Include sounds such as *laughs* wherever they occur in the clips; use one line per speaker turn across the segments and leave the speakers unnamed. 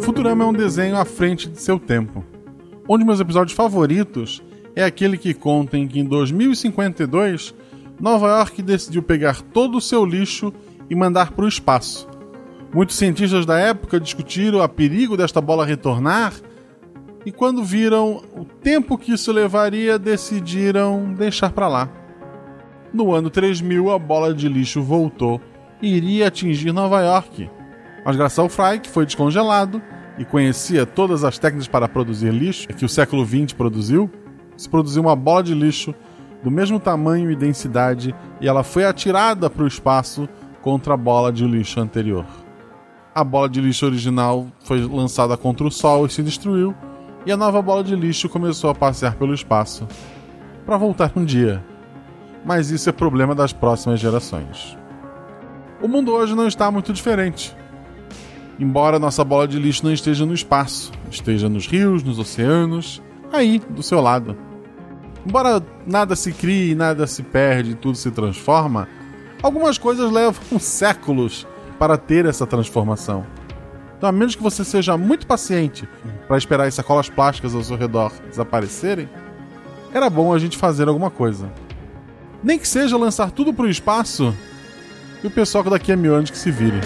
Futurama é um desenho à frente de seu tempo. Um dos meus episódios favoritos é aquele que conta em que em 2052 Nova York decidiu pegar todo o seu lixo e mandar para o espaço. Muitos cientistas da época discutiram a perigo desta bola retornar e quando viram o tempo que isso levaria, decidiram deixar para lá. No ano 3000, a bola de lixo voltou e iria atingir Nova York. Mas graças ao Fry, que foi descongelado e conhecia todas as técnicas para produzir lixo que o século XX produziu, se produziu uma bola de lixo do mesmo tamanho e densidade e ela foi atirada para o espaço contra a bola de lixo anterior. A bola de lixo original foi lançada contra o Sol e se destruiu, e a nova bola de lixo começou a passear pelo espaço para voltar um dia. Mas isso é problema das próximas gerações. O mundo hoje não está muito diferente. Embora nossa bola de lixo não esteja no espaço, esteja nos rios, nos oceanos, aí do seu lado. Embora nada se crie, nada se perde, tudo se transforma, algumas coisas levam *laughs* séculos para ter essa transformação. Então, a menos que você seja muito paciente para esperar as sacolas plásticas ao seu redor desaparecerem, era bom a gente fazer alguma coisa. Nem que seja lançar tudo para o espaço e o pessoal daqui a mil anos que se vire.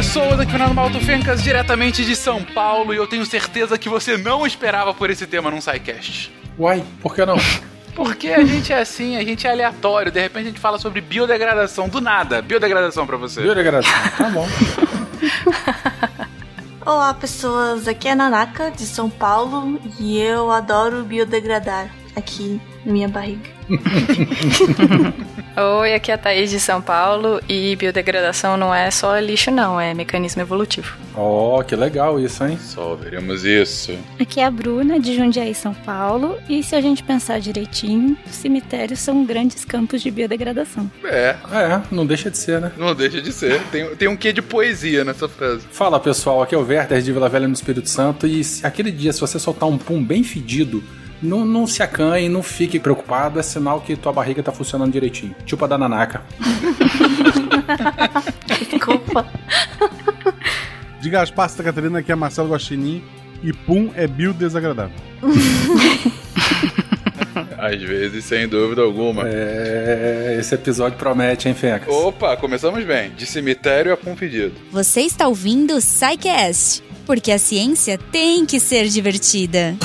Pessoas, aqui Fernando Malto Fencas, diretamente de São Paulo, e eu tenho certeza que você não esperava por esse tema num SciCast.
Uai, por que não?
Porque a gente é assim, a gente é aleatório, de repente a gente fala sobre biodegradação, do nada, biodegradação para você.
Biodegradação, tá bom. *laughs*
Olá pessoas, aqui é a Nanaka de São Paulo e eu adoro biodegradar aqui minha barriga. *laughs*
Oi, aqui é a Thaís de São Paulo e biodegradação não é só lixo, não, é mecanismo evolutivo.
Oh, que legal isso, hein?
Só veremos isso.
Aqui é a Bruna de Jundiaí, São Paulo, e se a gente pensar direitinho, cemitérios são grandes campos de biodegradação.
É.
É, não deixa de ser, né?
Não deixa de ser. Tem, tem um quê de poesia nessa frase.
Fala pessoal, aqui é o Werther de Vila Velha no Espírito Santo e aquele dia, se você soltar um pum bem fedido, não, não se acanhe, não fique preocupado, é sinal que tua barriga tá funcionando direitinho. Tipo a da Nanaka. *laughs*
Desculpa.
De Gaspar Santa Catarina, que é Marcelo Guaxinim, e pum é biodesagradável. *laughs*
Às vezes, sem dúvida alguma.
É, esse episódio promete, hein, Fecas?
Opa, começamos bem. De cemitério a pum pedido.
Você está ouvindo o SciCast, porque a ciência tem que ser divertida.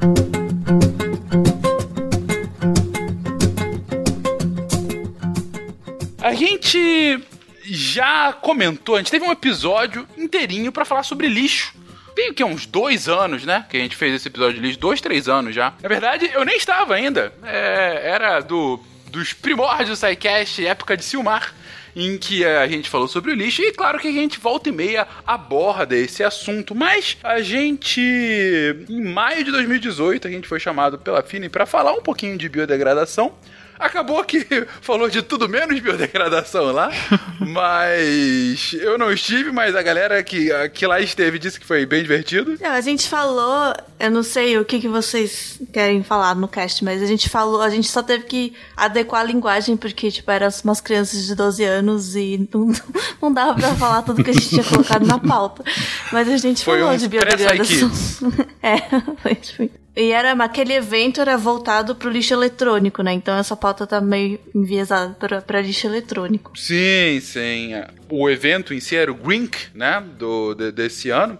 A gente já comentou, a gente teve um episódio inteirinho para falar sobre lixo. Tem o que, uns dois anos, né? Que a gente fez esse episódio de lixo, dois, três anos já. Na verdade, eu nem estava ainda. É, era do, dos primórdios do SciCast, época de Silmar em que a gente falou sobre o lixo, e claro que a gente volta e meia aborda esse assunto, mas a gente, em maio de 2018, a gente foi chamado pela Fini para falar um pouquinho de biodegradação. Acabou que *laughs* falou de tudo menos biodegradação lá, *laughs* mas eu não estive, mas a galera que, que lá esteve disse que foi bem divertido.
Não, a gente falou, eu não sei o que, que vocês querem falar no cast, mas a gente falou, a gente só teve que adequar a linguagem, porque, tipo, eram umas crianças de 12 anos e *laughs* não, não dava pra falar tudo que a gente tinha colocado na pauta. Mas a gente
Foi
falou
um
de biodegradação. é, foi tipo. E era, aquele evento era voltado pro lixo eletrônico, né? Então essa pauta tá meio enviesada pra, pra lixo eletrônico.
Sim, sim. O evento em si era o Grink, né? Do, de- desse ano.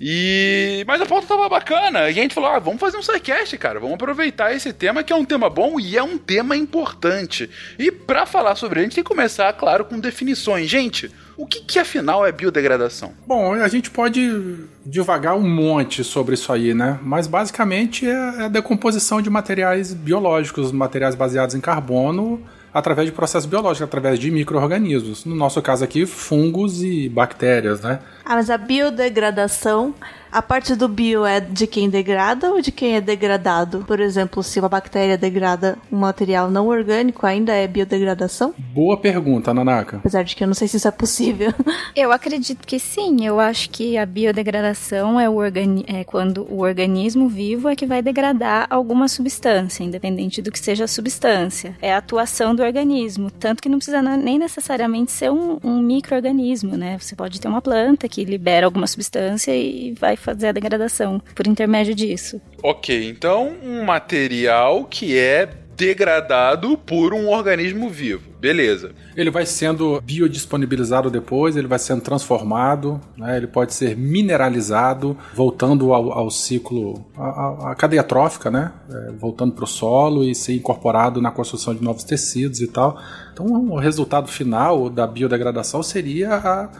E. Mas a pauta tava bacana. E a gente falou: ah, vamos fazer um sidecast, cara. Vamos aproveitar esse tema, que é um tema bom e é um tema importante. E pra falar sobre ele, a gente tem que começar, claro, com definições. Gente, o que, que afinal é biodegradação?
Bom, a gente pode devagar um monte sobre isso aí, né? Mas basicamente é a decomposição de materiais biológicos, materiais baseados em carbono, através de processos biológicos, através de micro-organismos. No nosso caso aqui, fungos e bactérias, né?
Ah, mas a biodegradação A parte do bio é de quem degrada ou de quem é degradado? Por exemplo, se uma bactéria degrada um material não orgânico, ainda é biodegradação?
Boa pergunta, Nanaka.
Apesar de que eu não sei se isso é possível. *laughs*
Eu acredito que sim. Eu acho que a biodegradação é, o organi é quando o organismo vivo é que vai degradar alguma substância, independente do que seja a substância. É a atuação do organismo. Tanto que não precisa nem necessariamente ser um, um microorganismo, né? Você pode ter uma planta que libera alguma substância e vai fazer a degradação por intermédio disso.
Ok, então um material que é degradado por um organismo vivo. Beleza.
Ele vai sendo biodisponibilizado depois, ele vai sendo transformado, né? ele pode ser mineralizado, voltando ao, ao ciclo, a, a, cadeia trófica, né? É, voltando para o solo e ser incorporado na construção de novos tecidos e tal. Então, o resultado final da biodegradação seria a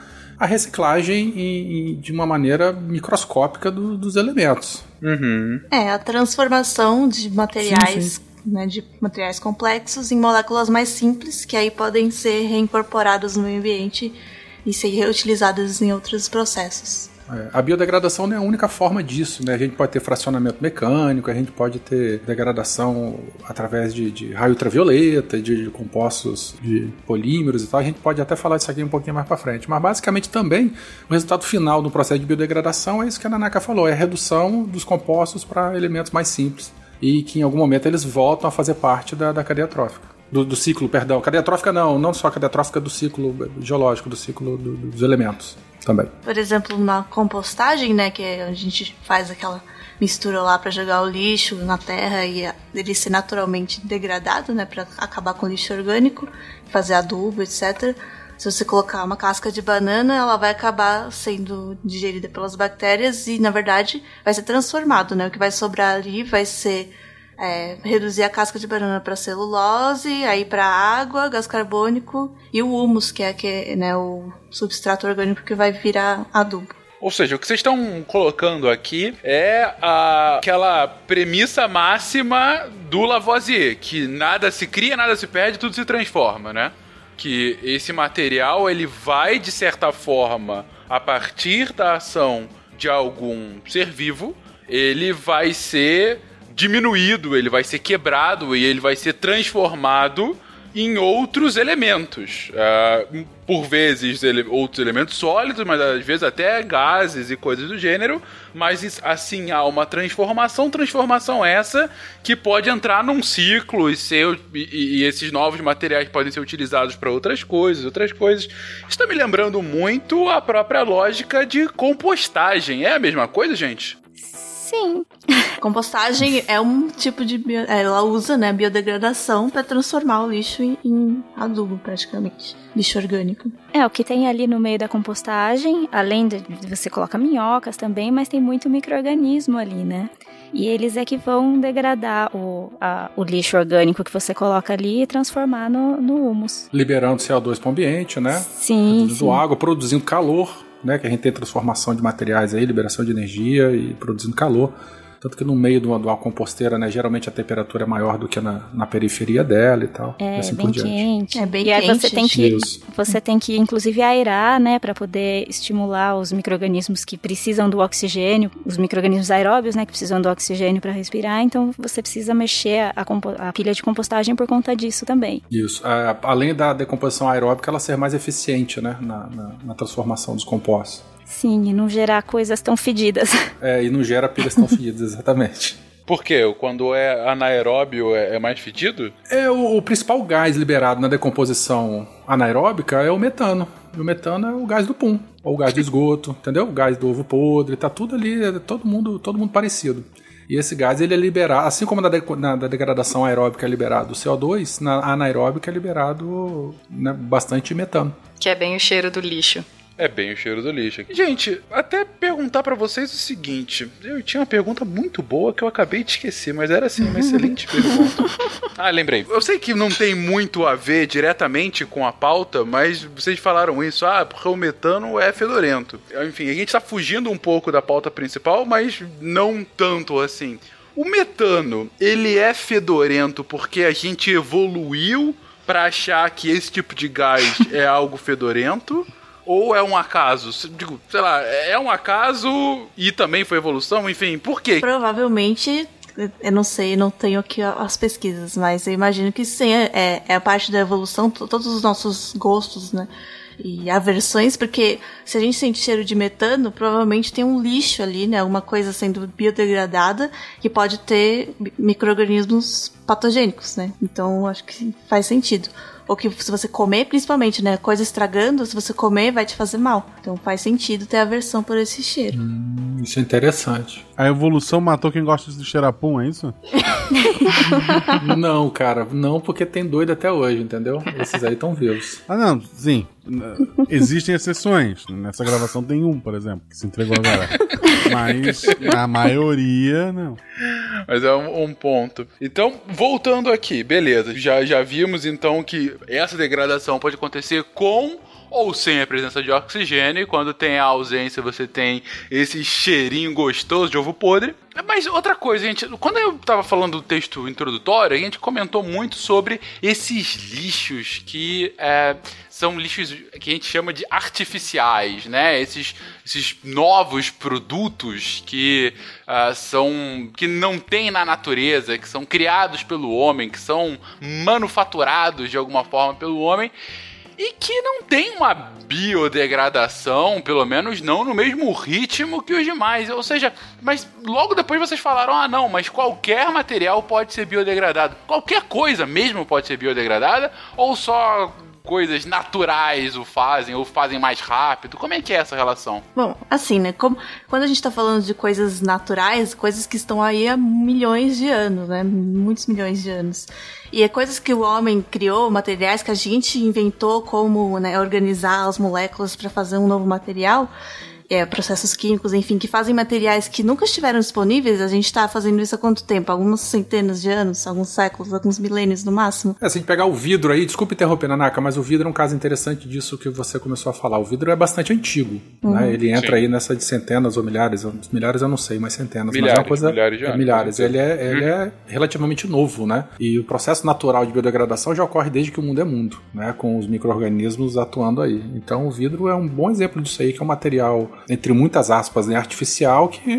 a reciclagem em, em, de uma maneira microscópica do, dos elementos.
Uhum.
É, a transformação de materiais. Sim, sim. Né, de materiais complexos em moléculas mais simples, que aí podem ser reincorporadas no meio ambiente e ser reutilizadas em outros processos.
É, a biodegradação não é a única forma disso, né? A gente pode ter fracionamento mecânico, a gente pode ter degradação através de, de raio ultravioleta, de, de, compostos de polímeros e tal. A gente pode até falar disso aqui um pouquinho mais para frente. Mas basicamente também o resultado final do processo de biodegradação é isso que a Nanaka falou, é a redução dos compostos para elementos mais simples e que em algum momento eles voltam a fazer parte da, da cadeia trófica. Do, do, ciclo, perdão. Cadeia trófica não, não só a cadeia trófica do ciclo geológico, do ciclo do, dos elementos também.
Por exemplo, na compostagem, né, que a gente faz aquela mistura lá para jogar o lixo na terra e ele ser naturalmente degradado, né, para acabar com o lixo orgânico, fazer adubo, etc. Se você colocar uma casca de banana, ela vai acabar sendo digerida pelas bactérias e, na verdade, vai ser transformado, né? O que vai sobrar ali vai ser é, reduzir a casca de banana para celulose, aí para água, gás carbônico e o humus, que é que, né, o substrato orgânico que vai virar adubo.
Ou seja, o que vocês estão colocando aqui é a, aquela premissa máxima do Lavoisier, que nada se cria, nada se perde, tudo se transforma, né? Que esse material ele vai de certa forma a partir da ação de algum ser vivo, ele vai ser diminuído, ele vai ser quebrado e ele vai ser transformado em outros elementos. Uh, por vezes ele, outros elementos sólidos, mas às vezes até gases e coisas do gênero. Mas assim há uma transformação, transformação essa que pode entrar num ciclo e ser e, e esses novos materiais podem ser utilizados para outras coisas, outras coisas. Está me lembrando muito a própria lógica de compostagem. É a mesma coisa, gente?
Sim.
Compostagem é um tipo de. Bio... É, ela usa né, biodegradação para transformar o lixo em, em adubo, praticamente. Lixo orgânico.
É, o que tem ali no meio da compostagem, além de você coloca minhocas também, mas tem muito microorganismo ali, né? E eles é que vão degradar o, a, o lixo orgânico que você coloca ali e transformar no, no humus.
Liberando CO2 para o ambiente, né?
Sim.
Produzindo sim. água, produzindo calor né, que a gente tem transformação de materiais aí, liberação de energia e produzindo calor. Tanto que no meio de uma, de uma composteira, né, geralmente a temperatura é maior do que na, na periferia dela e tal.
É,
e assim
bem
por diante.
quente.
É bem
e aí
quente.
você tem que você tem que inclusive aerar, né, para poder estimular os microrganismos que precisam do oxigênio, os microrganismos aeróbios, né, que precisam do oxigênio para respirar. Então você precisa mexer a, a, pilha de compostagem por conta disso também.
Isso. É, além da decomposição aeróbica, ela ser mais eficiente, né, na, na, na transformação dos compostos.
Sim, e não gerar coisas tão fedidas. *laughs*
É, e não gera pilhas tão fedidas, exatamente.
Por quê? Quando é anaeróbio é, é mais fedido?
É, o, o, principal gás liberado na decomposição anaeróbica é o metano. E o metano é o gás do pum, ou o gás do esgoto, entendeu? O gás do ovo podre, tá tudo ali, é todo mundo, todo mundo parecido. E esse gás ele é liberado, assim como na, de, na degradação aeróbica é liberado o CO2, na anaeróbica é liberado né, bastante metano.
Que é bem o cheiro do lixo.
É bem o cheiro do lixo. Gente, até perguntar para vocês o seguinte: eu tinha uma pergunta muito boa que eu acabei de esquecer, mas era assim, uma *laughs* excelente pergunta. Ah, lembrei. Eu sei que não tem muito a ver diretamente com a pauta, mas vocês falaram isso, ah, porque o metano é fedorento. Enfim, a gente tá fugindo um pouco da pauta principal, mas não tanto assim. O metano, ele é fedorento porque a gente evoluiu para achar que esse tipo de gás é algo fedorento? Ou é um acaso? Digo, sei lá, é um acaso e também foi evolução? Enfim, por quê?
Provavelmente eu não sei, não tenho aqui as pesquisas, mas eu imagino que sim, é, é a parte da evolução, todos os nossos gostos, né? E aversões, porque se a gente sente cheiro de metano, provavelmente tem um lixo ali, né? Alguma coisa sendo biodegradada que pode ter micro-organismos patogênicos, né? Então acho que faz sentido. Ou que se você comer, principalmente, né? Coisa estragando, se você comer, vai te fazer mal. Então faz sentido ter aversão por esse cheiro.
Hum, isso é interessante.
A evolução matou quem gosta de cheirar pum, é isso? *laughs*
não, cara, não, porque tem doido até hoje, entendeu? Esses aí estão vivos.
Ah, não, sim. Existem exceções. Nessa gravação tem um, por exemplo, que se entregou agora. Mas a maioria, não.
Mas é um, um, ponto. Então, voltando aqui, beleza. Já, já vimos então que essa degradação pode acontecer com ou sem a presença de oxigênio, e quando tem a ausência você tem esse cheirinho gostoso de ovo podre. Mas outra coisa, gente, quando eu tava falando do texto introdutório, a gente comentou muito sobre esses lixos que é, são lixos que a gente chama de artificiais, né? Esses, esses novos produtos que uh, são que não tem na natureza, que são criados pelo homem, que são manufaturados de alguma forma pelo homem e que não tem uma biodegradação, pelo menos não no mesmo ritmo que os demais. Ou seja, mas logo depois vocês falaram: ah, não, mas qualquer material pode ser biodegradado. Qualquer coisa mesmo pode ser biodegradada, ou só coisas naturais o fazem, ou fazem mais rápido? Como é que é essa relação?
Bom, assim, né? Como, quando a gente tá falando de coisas naturais, coisas que estão aí há milhões de anos, né? Muitos milhões de anos. E é coisas que o homem criou, materiais que a gente inventou como né, organizar as moléculas para fazer um novo material é, processos químicos, enfim, que fazem materiais que nunca estiveram disponíveis, a gente está fazendo isso há quanto tempo? Algumas centenas de anos, alguns séculos, alguns milênios no máximo?
É, se a gente pegar o vidro aí, desculpe interromper, Nanaka, mas o vidro é um caso interessante disso que você começou a falar. O vidro é bastante antigo, uhum. né? Ele entra Sim. aí nessa de centenas ou milhares, milhares eu não sei, mas centenas.
Milhares, mas
é uma coisa,
milhares, já,
é, milhares. Ele, é, ele é relativamente novo, né? E o processo natural de biodegradação já ocorre desde que o mundo é mundo, né? Com os micro-organismos atuando aí. Então o vidro é um bom exemplo disso aí, que é um material, entre muitas aspas, né, artificial que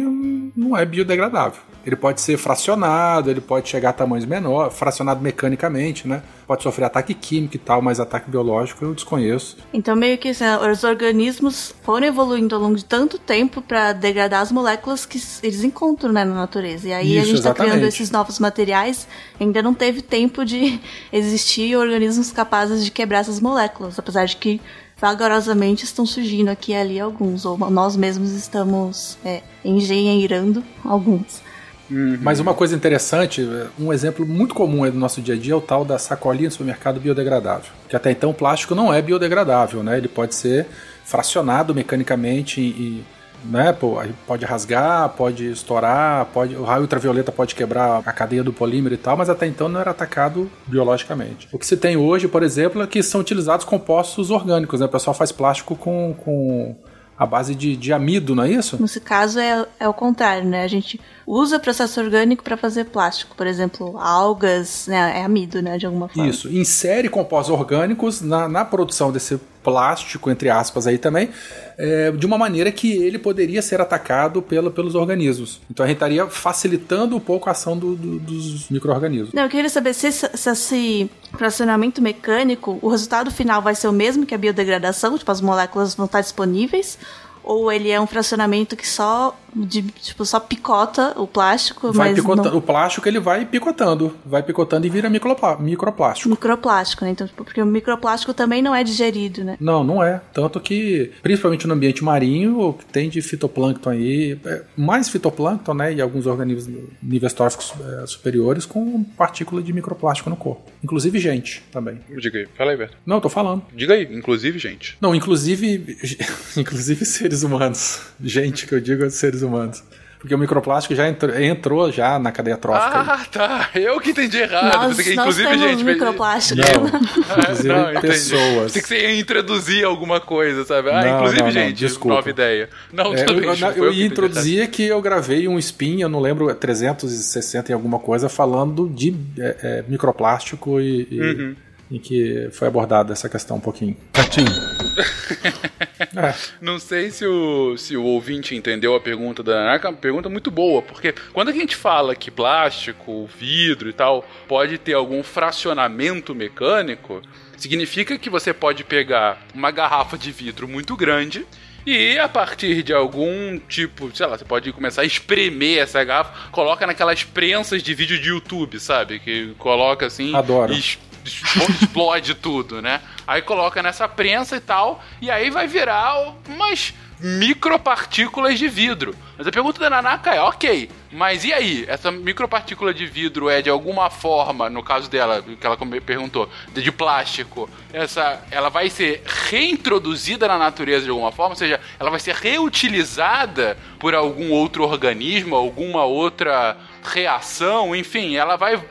não é biodegradável. Ele pode ser fracionado, ele pode chegar a tamanhos menores, fracionado mecanicamente, né? Pode sofrer ataque químico e tal, mas ataque biológico eu desconheço.
Então, meio que assim, os organismos foram evoluindo ao longo de tanto tempo para degradar as moléculas que eles encontram né, na natureza. E aí Isso, a gente está criando esses novos materiais, ainda não teve tempo de existir organismos capazes de quebrar essas moléculas, apesar de que vagarosamente estão surgindo aqui e ali alguns, ou nós mesmos estamos é, engenheirando alguns.
Uhum. Mas uma coisa interessante, um exemplo muito comum do nosso dia a dia é o tal da sacolinha do supermercado biodegradável. Que até então o plástico não é biodegradável, né? Ele pode ser fracionado mecanicamente e né? Pô, pode rasgar, pode estourar, pode, o raio ultravioleta pode quebrar a cadeia do polímero e tal, mas até então não era atacado biologicamente. O que se tem hoje, por exemplo, é que são utilizados compostos orgânicos, né? O pessoal faz plástico com, com a base de, de amido, não é isso?
Nesse caso é, é o contrário, né? A gente usa processo orgânico para fazer plástico, por exemplo, algas, né? É amido, né? De alguma forma.
Isso, insere compostos orgânicos na, na produção desse plástico, entre aspas, aí também, é, de uma maneira que ele poderia ser atacado pelo, pelos organismos. Então a gente estaria facilitando um pouco a ação do, do, dos micro-organismos.
Não, eu queria saber se, se esse fracionamento mecânico, o resultado final vai ser o mesmo que a biodegradação, tipo, as moléculas vão estar disponíveis, ou ele é um fracionamento que só de, tipo, só picota o plástico,
vai
mas
picota,
não...
o plástico ele vai picotando, vai picotando e vira microplástico.
Microplástico, né? Então, tipo, porque o microplástico também não é digerido, né?
Não, não é. Tanto que, principalmente no ambiente marinho, o que tem de fitoplâncton aí, é mais fitoplâncton, né, e alguns organismos níveis tróficos é, superiores com partícula de microplástico no corpo. Inclusive gente também.
Diga aí, fala aí, Beto.
Não, eu tô falando.
Diga aí, inclusive gente.
Não, inclusive *laughs* inclusive seres humanos. Gente que eu digo é seres seres humanos. Porque o microplástico já entrou, entrou já na cadeia trófica.
Ah, aí. tá. Eu que entendi errado.
Nós, que, inclusive, nós gente. microplástico.
Não, *laughs* inclusive não, pessoas.
Tem que você ia introduzir alguma coisa, sabe? Ah, não, inclusive, não, gente, desculpa. nova ideia.
Não, é, também, eu, eu, eu ia introduzir que eu gravei um spin, eu não lembro, 360 e alguma coisa, falando de é, é, microplástico e. e... Uhum em que foi abordada essa questão um pouquinho.
Certinho. *laughs*
É. Não sei se o, se o ouvinte entendeu a pergunta da Nanaka, é uma pergunta muito boa, porque quando a gente fala que plástico, vidro e tal pode ter algum fracionamento mecânico, significa que você pode pegar uma garrafa de vidro muito grande e a partir de algum tipo, sei lá, você pode começar a espremer essa garrafa, coloca naquelas prensas de vídeo de YouTube, sabe? Que coloca assim.
Adoro.
E explode tudo, né? Aí coloca nessa prensa e tal, e aí vai virar umas micropartículas de vidro. Mas a pergunta da Nanaka é, ok, mas e aí? Essa micropartícula de vidro é de alguma forma, no caso dela, que ela perguntou, de plástico, essa, ela vai ser reintroduzida na natureza de alguma forma? Ou seja, ela vai ser reutilizada por algum outro organismo, alguma outra reação, enfim, ela vai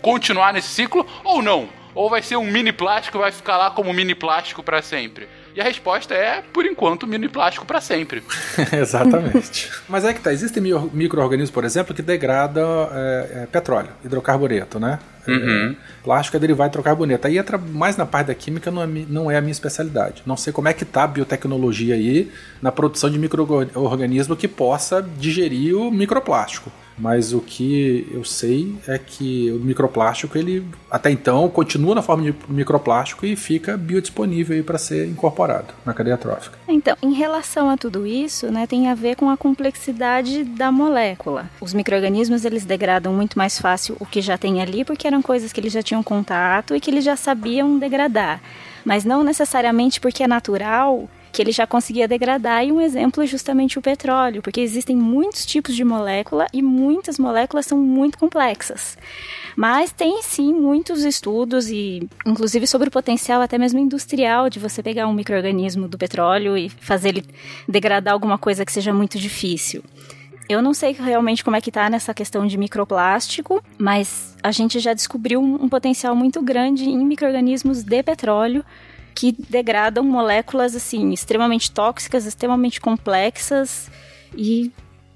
continuar nesse ciclo ou não? Ou vai ser um mini plástico e vai ficar lá como mini plástico para sempre? E a resposta é, por enquanto, mini plástico para sempre. *laughs*
Exatamente. *laughs* Mas é que tá, existem micro-organismos, por exemplo, que degradam é, é, petróleo, hidrocarbureto, né?
Uhum.
É, plástico é derivado de hidrocarboneto. Aí entra mais na parte da química, não é, não é a minha especialidade. Não sei como é que tá a biotecnologia aí na produção de micro-organismo que possa digerir o microplástico. Mas o que eu sei é que o microplástico, ele até então continua na forma de microplástico e fica biodisponível para ser incorporado na cadeia trófica.
Então, em relação a tudo isso, né, tem a ver com a complexidade da molécula. Os micro-organismos, eles degradam muito mais fácil o que já tem ali, porque eram coisas que eles já tinham contato e que eles já sabiam degradar. Mas não necessariamente porque é natural que ele já conseguia degradar, e um exemplo é justamente o petróleo, porque existem muitos tipos de molécula e muitas moléculas são muito complexas. Mas tem sim muitos estudos e inclusive sobre o potencial até mesmo industrial de você pegar um microorganismo do petróleo e fazer ele degradar alguma coisa que seja muito difícil. Eu não sei realmente como é que tá nessa questão de microplástico, mas a gente já descobriu um, potencial muito grande em microorganismos de petróleo que degradam moléculas assim extremamente tóxicas, extremamente complexas e,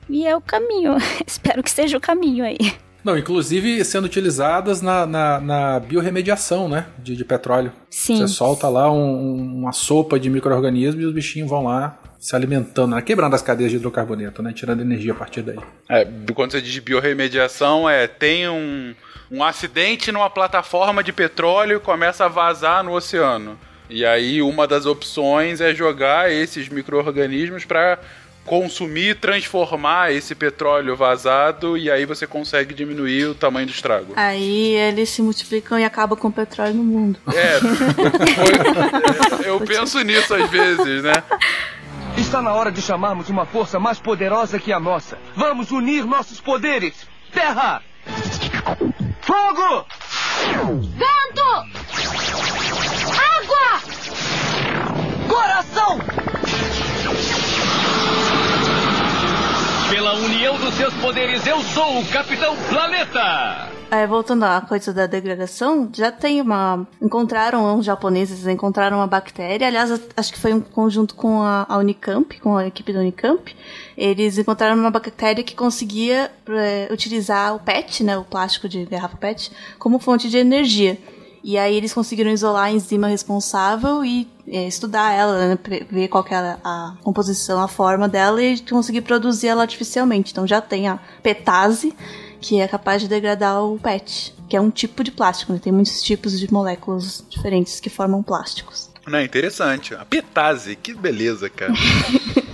e é o caminho. *laughs* Espero que seja o caminho aí.
Não, inclusive sendo utilizadas na, na, na biorremediação, né? De, de, petróleo.
Sim.
Você solta lá um, uma sopa de micro-organismos e os bichinhos vão lá se alimentando, né? quebrando as cadeias de hidrocarboneto, né? Tirando energia a partir daí.
É, quando você diz biorremediação, é tem um, um acidente numa plataforma de petróleo e começa a vazar no oceano. E aí uma das opções é jogar esses micro-organismos para consumir, transformar esse petróleo vazado e aí você consegue diminuir o tamanho do estrago.
Aí eles se multiplicam e acabam com o petróleo no mundo.
É, *laughs* foi, eu penso nisso às vezes, né?
Está na hora de chamarmos uma força mais poderosa que a nossa. Vamos unir nossos poderes. Terra! Fogo!
Vento! Água!
Coração! Pela união dos seus poderes, eu sou o Capitão Planeta!
É, voltando à coisa da degradação, já tem uma. Encontraram, os japoneses encontraram uma bactéria, aliás, acho que foi um conjunto com a, a Unicamp, com a equipe da Unicamp. Eles encontraram uma bactéria que conseguia é, utilizar o PET, né, o plástico de garrafa PET, como fonte de energia. E aí eles conseguiram isolar a enzima responsável e é, estudar ela, né, ver qual que era a composição, a forma dela e conseguir produzir ela artificialmente. Então já tem a petase, que é capaz de degradar o PET, que é um tipo de plástico, né? Tem muitos tipos de moléculas diferentes que formam plásticos.
Não, interessante. A petase, que beleza, cara. *laughs*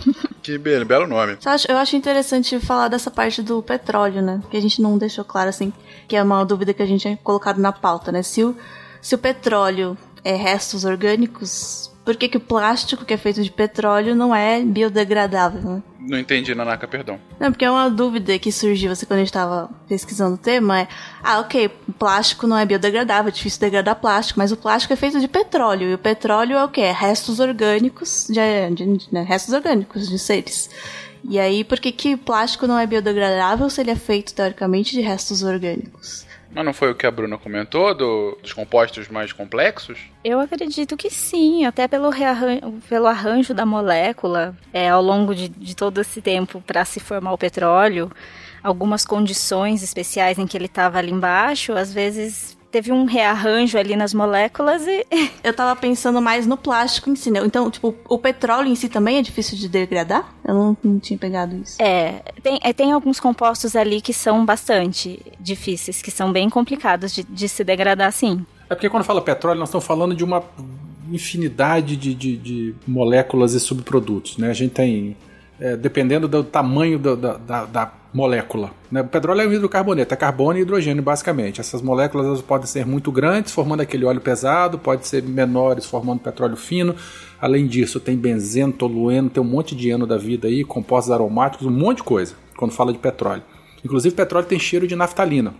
Que be belo nome.
Eu acho interessante falar dessa parte do petróleo, né? Que a gente não deixou claro, assim, que é uma dúvida que a gente tinha colocado na pauta, né? Se o, se o petróleo é restos orgânicos, por que, que o plástico que é feito de petróleo não é biodegradável, né?
Não entendi, Nanaka, perdão.
Não, porque é uma dúvida que surgiu assim, quando a gente estava pesquisando o tema, é, ah, ok, plástico não é biodegradável, é difícil degradar plástico, mas o plástico é feito de petróleo, e o petróleo é o quê? É restos orgânicos, de, de, de né, restos orgânicos de seres. E aí, por que, que o plástico não é biodegradável se ele é feito, teoricamente, de restos orgânicos?
Mas não foi o que a Bruna comentou do, dos compostos mais complexos?
Eu acredito que sim, até pelo, pelo arranjo da molécula é, ao longo de, de todo esse tempo para se formar o petróleo, algumas condições especiais em que ele estava ali embaixo, às vezes teve um rearranjo ali nas moléculas e. *laughs*
Eu tava pensando mais no plástico em si, né? Então, tipo, o petróleo em si também é difícil de degradar? Eu não, não tinha pegado isso.
É tem, é, tem alguns compostos ali que são bastante difíceis, que são bem complicados de, de se degradar sim.
É porque quando fala petróleo, nós estamos falando de uma infinidade de, de, de moléculas e subprodutos, né? A gente tem, é, dependendo do tamanho da, da, da molécula. Né? O petróleo é um hidrocarboneto, é carbono e hidrogênio, basicamente. Essas moléculas elas podem ser muito grandes, formando aquele óleo pesado, pode ser menores, formando petróleo fino. Além disso, tem benzeno, tolueno, tem um monte de ano da vida aí, compostos aromáticos, um monte de coisa, quando fala de petróleo. Inclusive, petróleo tem cheiro de naftalina.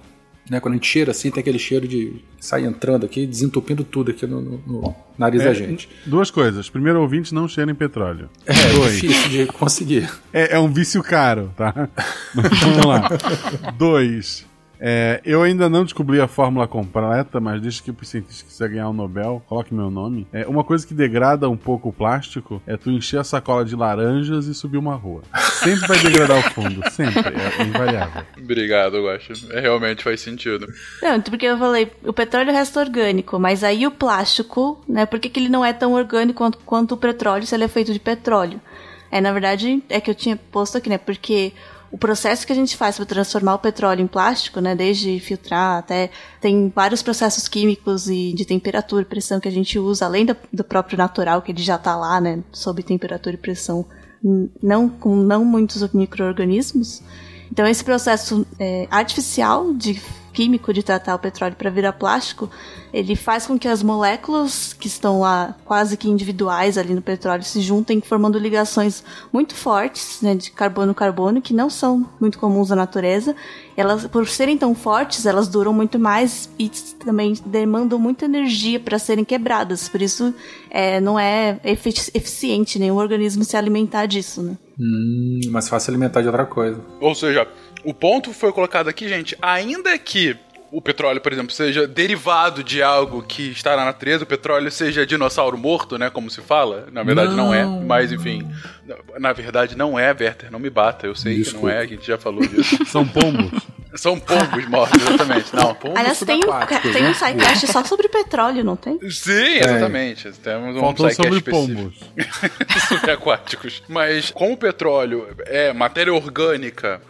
Né, quando a gente cheira assim, tem aquele cheiro de sai entrando aqui, desentupindo tudo aqui no, no, no nariz
É,
da gente.
Duas coisas. Primeiro, ouvintes não cheiram em petróleo.
É,
Dois.
difícil de conseguir.
É, é um vício caro, tá? Mas *laughs* Vamos lá. Dois. É, eu ainda não descobri a fórmula completa, mas deixa que pro cientista que quiser ganhar o Nobel, coloque meu nome. É, uma coisa que degrada um pouco o plástico é tu encher a sacola de laranjas e subir uma rua. Sempre vai degradar o fundo, *laughs* sempre. É invariável.
Obrigado, eu acho. É, realmente faz sentido.
Não, então porque eu falei, o petróleo é resto orgânico, mas aí o plástico, né, por que, que ele não é tão orgânico quanto, quanto o petróleo se ele é feito de petróleo? É, na verdade, é que eu tinha posto aqui, né, porque o processo que a gente faz para transformar o petróleo em plástico, né, desde filtrar até tem vários processos químicos e de temperatura e pressão que a gente usa, além da- do próprio natural que ele já está lá, né, sob temperatura e pressão, não com não muitos micro-organismos. Então esse processo é, artificial de químico de tratar o petróleo para virar plástico, ele faz com que as moléculas que estão lá quase que individuais ali no petróleo se juntem formando ligações muito fortes, né, de carbono-carbono, que não são muito comuns na natureza. Elas, por serem tão fortes, elas duram muito mais e também demandam muita energia para serem quebradas. Por isso, é, não é efi- eficiente nenhum organismo se alimentar disso, né?
Hum, mais fácil alimentar de outra coisa.
Ou seja, o ponto foi colocado aqui, gente, ainda que o petróleo, por exemplo, seja derivado de algo que está na natureza, o petróleo seja dinossauro morto, né, como se fala, na verdade não, é,
Não.
mas enfim, na verdade não é, Werther, não me bata, eu sei que
Desculpa.
não é, a gente já falou disso. *laughs*
São pombos.
São pombos mortos, exatamente. Não,
Pombos
Aliás, tem um, tem
né?
um sidecast só sobre petróleo, não tem?
Sim, exatamente. Temos um
Faltou sobre
específico.
pombos. *laughs*
subaquáticos. Mas como o petróleo é matéria orgânica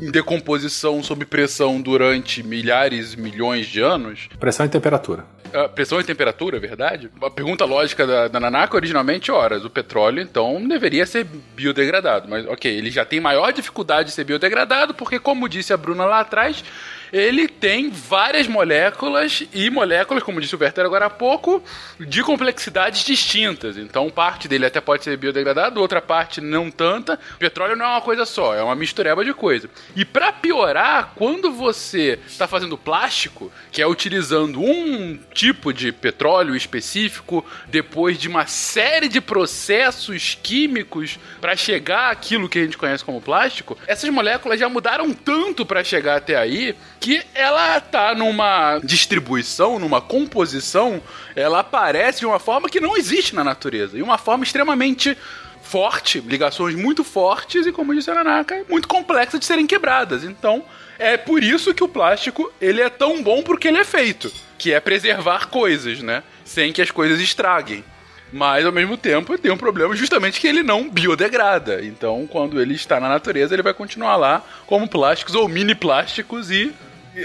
em decomposição sob pressão durante milhares, milhões de anos,
Pressão e temperatura.
ah, pressão e temperatura, é verdade? A pergunta lógica da, da Nanaka originalmente, horas, o petróleo então deveria ser biodegradado, mas ok, ele já tem maior dificuldade de ser biodegradado porque, como disse a Bruna lá atrás, ele tem várias moléculas e moléculas, como disse o Werther agora há pouco, de complexidades distintas. Então, parte dele até pode ser biodegradado, outra parte não tanta. Petróleo não é uma coisa só, é uma mistureba de coisa. E para piorar, quando você está fazendo plástico, que é utilizando um tipo de petróleo específico, depois de uma série de processos químicos para chegar àquilo que a gente conhece como plástico, essas moléculas já mudaram tanto para chegar até aí que ela tá numa distribuição, numa composição, ela aparece de uma forma que não existe na natureza, e uma forma extremamente forte, ligações muito fortes e, como disse a Nanaka, muito complexa de serem quebradas. Então, é por isso que o plástico ele é tão bom porque ele é feito, que é preservar coisas, né? Sem que as coisas estraguem. Mas ao mesmo tempo tem um problema justamente que ele não biodegrada. Então, quando ele está na natureza, ele vai continuar lá como plásticos ou mini plásticos e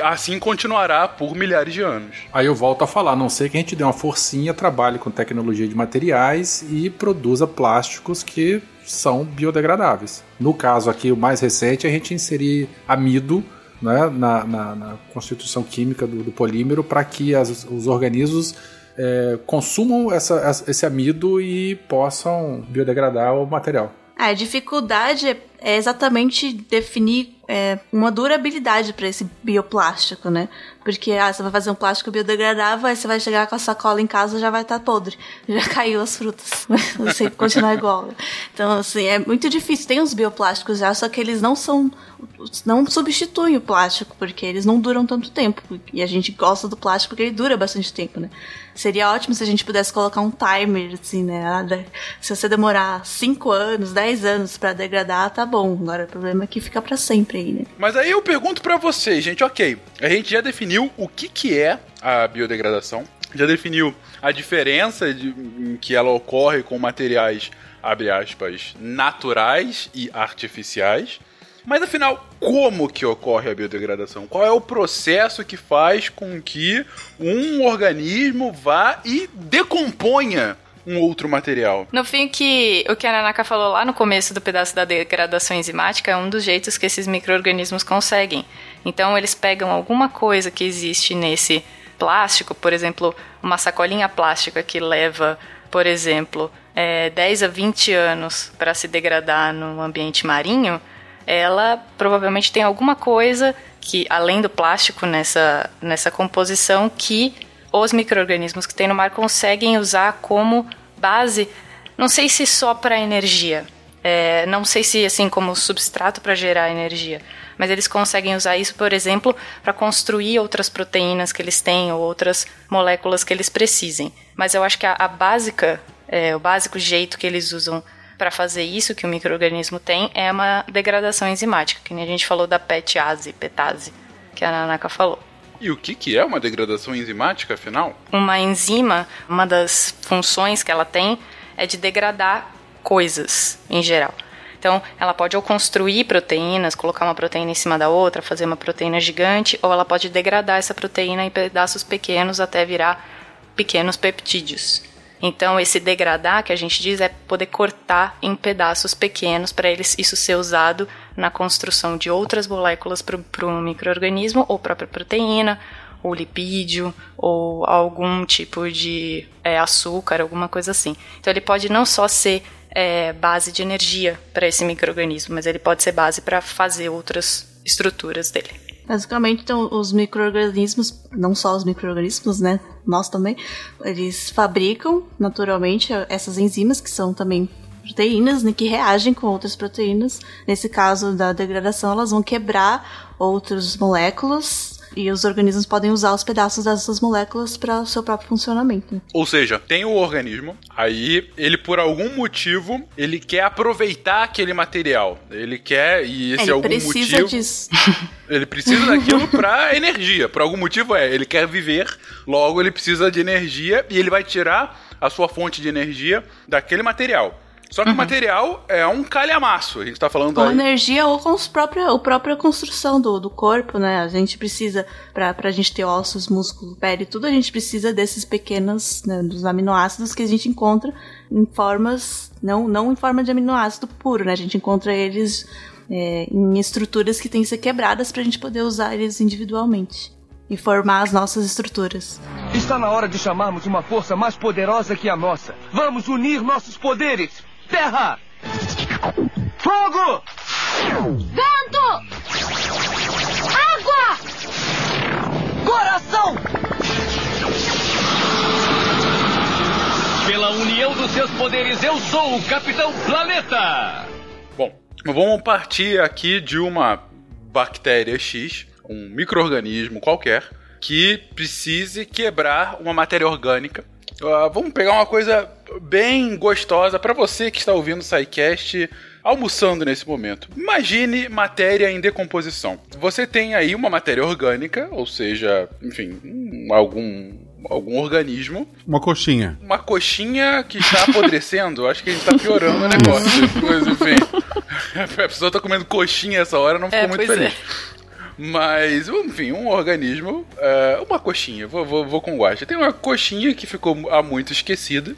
assim continuará por milhares de anos.
Aí eu volto a falar, a não sei que a gente dê uma forcinha, trabalhe com tecnologia de materiais e produza plásticos que são biodegradáveis. No caso aqui, o mais recente, é a gente inserir amido né, na, na- na constituição química do, do polímero para que as- os organismos é, consumam essa- essa- esse amido e possam biodegradar o material.
Ah, a dificuldade é, é exatamente definir é, uma durabilidade para esse bioplástico, né? Porque ah, você vai fazer um plástico biodegradável, aí você vai chegar com a sacola em casa já vai estar podre. Já *laughs* caiu as frutas. *laughs* Você continuar igual. Então, assim, é muito difícil. Tem os bioplásticos já, só que eles não são. não substituem o plástico, porque eles não duram tanto tempo. E a gente gosta do plástico porque ele dura bastante tempo, né? Seria ótimo se a gente pudesse colocar um timer, assim, né? Ah, Se você demorar 5 anos, 10 anos pra degradar, tá bom. Agora o problema é que fica pra sempre. Né?
Mas aí eu pergunto pra vocês, gente, ok, a gente já definiu o que, que é a biodegradação, já definiu a diferença de, em que ela ocorre com materiais, abre aspas, naturais e artificiais. Mas afinal, como que ocorre a biodegradação? Qual é o processo que faz com que um organismo vá e decomponha um outro material?
No fim, que, o que a Nanaka falou lá no começo do pedaço da degradação enzimática é um dos jeitos que esses micro-organismos conseguem. Então, eles pegam alguma coisa que existe nesse plástico, por exemplo, uma sacolinha plástica que leva, por exemplo, é, 10 a 20 anos para se degradar no ambiente marinho, ela provavelmente tem alguma coisa que, além do plástico nessa, nessa composição, que os micro-organismos que tem no mar conseguem usar como base, não sei se só para energia, é, não sei se assim como substrato para gerar energia, mas eles conseguem usar isso, por exemplo, para construir outras proteínas que eles têm ou outras moléculas que eles precisem. Mas eu acho que a, a básica, é, o básico jeito que eles usam para fazer isso que o microorganismo tem é uma degradação enzimática, que nem a gente falou da PETase, petase, que a Nanaka falou.
E o que, que é uma degradação enzimática, afinal?
Uma enzima, uma das funções que ela tem é de degradar coisas em geral. Então, ela pode ou construir proteínas, colocar uma proteína em cima da outra, fazer uma proteína gigante, ou ela pode degradar essa proteína em pedaços pequenos até virar pequenos peptídeos. Então, esse degradar que a gente diz é poder cortar em pedaços pequenos para isso ser usado na construção de outras moléculas para um microorganismo ou própria proteína, ou lipídio, ou algum tipo de é, açúcar, alguma coisa assim. Então, ele pode não só ser é, base de energia para esse microorganismo, mas ele pode ser base para fazer outras estruturas dele.
Basicamente, então, os micro-organismos, não só os micro-organismos, né? Nós também, eles fabricam naturalmente essas enzimas, que são também proteínas, né, que reagem com outras proteínas. Nesse caso da degradação, elas vão quebrar outras moléculas e os organismos podem usar os pedaços dessas moléculas para o seu próprio funcionamento.
Ou seja, tem o organismo, aí ele por algum motivo ele quer aproveitar aquele material. Ele quer e esse
ele
algum
precisa
motivo
disso. *laughs*
ele precisa daquilo para energia. Por algum motivo é, ele quer viver, logo ele precisa de energia e ele vai tirar a sua fonte de energia daquele material. Só que o material é um calhamaço. A gente tá falando
Com
aí.
energia ou com os própria, a própria construção do, do corpo, né? A gente precisa, pra, pra gente ter ossos, músculo, pele, tudo, a gente precisa desses pequenos, né, dos aminoácidos que a gente encontra em formas, não, não em forma de aminoácido puro, né? A gente encontra eles é, em estruturas que têm que ser quebradas pra gente poder usar eles individualmente. E formar as nossas estruturas.
Está na hora de chamarmos uma força mais poderosa que a nossa. Vamos unir nossos poderes. Terra! Fogo!
Vento! Água!
Coração! Pela união dos seus poderes, eu sou o Capitão Planeta!
Bom, vamos partir aqui de uma bactéria X, um microorganismo qualquer, que precise quebrar uma matéria orgânica. Ah, vamos pegar uma coisa bem gostosa para você que está ouvindo o SciCast almoçando nesse momento. Imagine matéria em decomposição. Você tem aí uma matéria orgânica, ou seja, enfim, um- algum algum organismo,
Uma coxinha.
uma coxinha que está apodrecendo. *laughs* Acho que a gente tá piorando o negócio. Mas enfim, *laughs* a pessoa tá comendo coxinha essa hora, não ficou
É,
muito
pois
feliz. Mas, enfim, um organismo, é, uma coxinha, vou, vou, vou com guache. Tem uma coxinha que ficou há muito esquecida,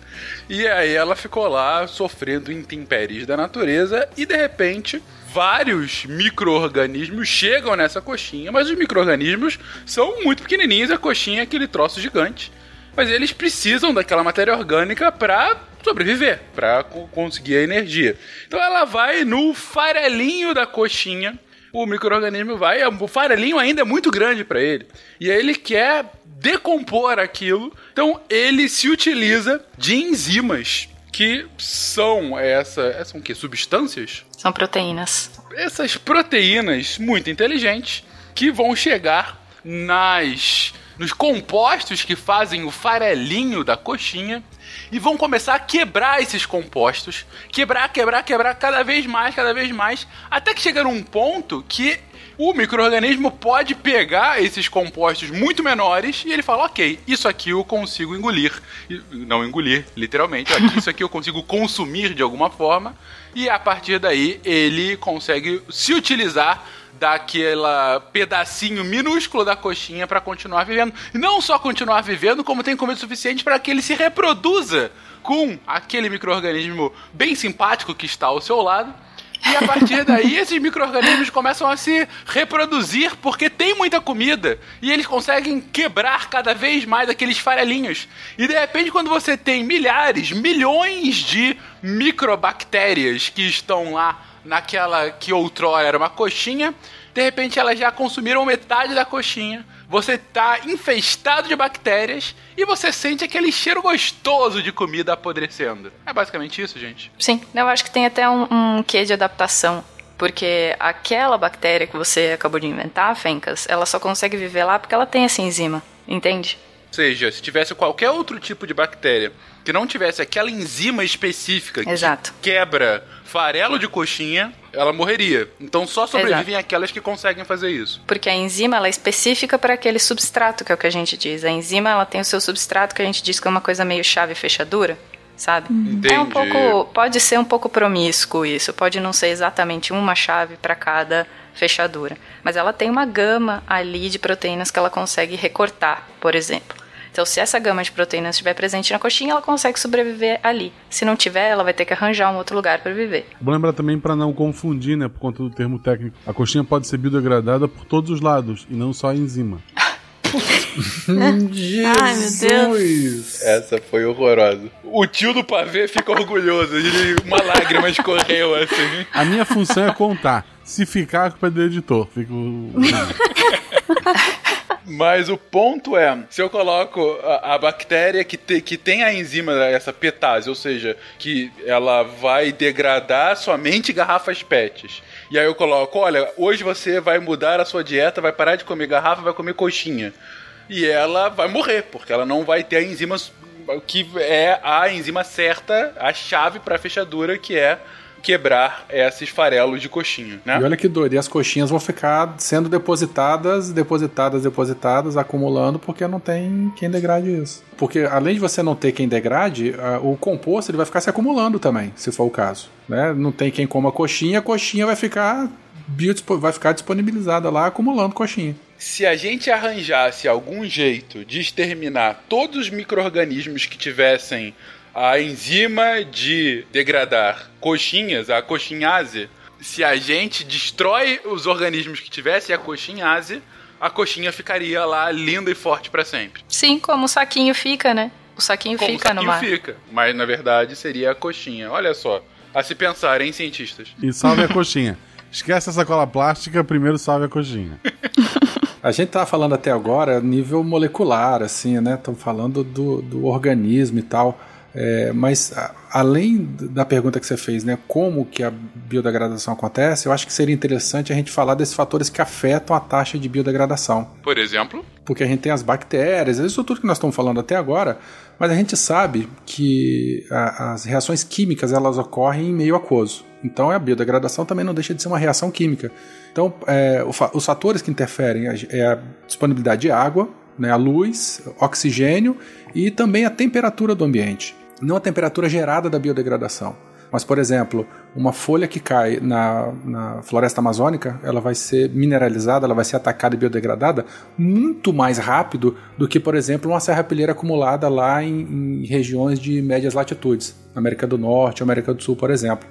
e aí ela ficou lá sofrendo intempéries da natureza, e de repente vários micro-organismos chegam nessa coxinha, mas os micro-organismos são muito pequenininhos, a coxinha é aquele troço gigante. Mas eles precisam daquela matéria orgânica para sobreviver, para conseguir a energia. Então ela vai no farelinho da coxinha, o microorganismo vai, o farelinho ainda é muito grande para ele. E aí ele quer decompor aquilo. Então ele se utiliza de enzimas que são essa, são o quê? Substâncias?
São proteínas.
essas proteínas muito inteligentes que vão chegar nas nos compostos que fazem o farelinho da coxinha e vão começar a quebrar esses compostos, quebrar, quebrar, quebrar cada vez mais, cada vez mais, até que chega num ponto que o microorganismo pode pegar esses compostos muito menores e ele fala: ok, isso aqui eu consigo engolir. Não engolir, literalmente. Isso aqui eu consigo consumir de alguma forma. E a partir daí ele consegue se utilizar daquela pedacinho minúsculo da coxinha para continuar vivendo. E não só continuar vivendo, como tem comida suficiente para que ele se reproduza com aquele microorganismo bem simpático que está ao seu lado e a partir daí, *laughs* esses micro-organismos começam a se reproduzir porque tem muita comida. E eles conseguem quebrar cada vez mais aqueles farelinhos. E de repente, quando você tem milhares, milhões de microbactérias que estão lá naquela que outrora era uma coxinha, de repente elas já consumiram metade da coxinha você tá infestado de bactérias e você sente aquele cheiro gostoso de comida apodrecendo. É basicamente isso, gente.
Sim, eu acho que tem até um, um quê de adaptação. Porque aquela bactéria que você acabou de inventar, Fencas, ela só consegue viver lá porque ela tem essa enzima, entende?
Ou seja, se tivesse qualquer outro tipo de bactéria que não tivesse aquela enzima específica
Exato.
que quebra farelo de coxinha, ela morreria. Então só sobrevivem Exato. aquelas que conseguem fazer isso.
Porque a enzima ela é específica para aquele substrato, que é o que a gente diz. A enzima ela tem o seu substrato que a gente diz que é uma coisa meio chave fechadura sabe?
Entendi.
É um pouco, pode ser um pouco promíscuo isso, pode não ser exatamente uma chave para cada fechadura, mas ela tem uma gama ali de proteínas que ela consegue recortar, por exemplo. Então, se essa gama de proteínas estiver presente na coxinha, ela consegue sobreviver ali. Se não tiver, ela vai ter que arranjar um outro lugar para viver.
Vou lembrar também para não confundir, né, por conta do termo técnico. A coxinha pode ser biodegradada por todos os lados e não só a enzima.
Jesus! *laughs* Ai, meu Deus!
Essa foi horrorosa. O tio do pavê fica orgulhoso. Ele, uma lágrima escorreu assim.
A minha função é contar. Se ficar, a culpa é do editor. Fico. *laughs*
Mas o ponto é, se eu coloco a, a bactéria que, te, que tem a enzima, essa petase, ou seja, que ela vai degradar somente garrafas PETs. E aí eu coloco, olha, hoje você vai mudar a sua dieta, vai parar de comer garrafa, vai comer coxinha. E ela vai morrer, porque ela não vai ter a enzima que é a enzima certa, a chave para fechadura, que é quebrar esses farelos de coxinha, né?
E olha que doido, e as coxinhas vão ficar sendo depositadas, depositadas, depositadas, acumulando, porque não tem quem degrade isso. Porque além de você não ter quem degrade, o composto ele vai ficar se acumulando também, se for o caso. Né? Não tem quem coma coxinha, a coxinha vai ficar vai ficar disponibilizada lá acumulando coxinha.
Se a gente arranjasse algum jeito de exterminar todos os micro-organismos que tivessem a enzima de degradar coxinhas, a coxinhase, se a gente destrói os organismos que tivessem a coxinhase, a coxinha ficaria lá linda e forte para sempre.
Sim, como o saquinho fica, né? O saquinho
como
fica
o saquinho
no mar.
fica, mas na verdade seria a coxinha. Olha só, a se pensar, hein, cientistas?
E salve a coxinha. Esquece a sacola plástica, primeiro salve a coxinha. *laughs*
A gente tá falando até agora nível molecular, assim, né? Estamos falando do, do organismo e tal. É, mas além da pergunta que você fez, né, como que a biodegradação acontece, eu acho que seria interessante a gente falar desses fatores que afetam a taxa de biodegradação.
Por exemplo?
Porque a gente tem as bactérias, isso tudo que nós estamos falando até agora, mas a gente sabe que a, as reações químicas elas ocorrem em meio aquoso. Então a biodegradação também não deixa de ser uma reação química. Então é, os fatores que interferem é a disponibilidade de água, né, a luz, oxigênio e também a temperatura do ambiente não a temperatura gerada da biodegradação. Mas, por exemplo, uma folha que cai na, na, floresta amazônica, ela vai ser mineralizada, ela vai ser atacada e biodegradada muito mais rápido do que, por exemplo, uma serrapilheira acumulada lá em, em regiões de médias latitudes, América do Norte, América do Sul, por exemplo.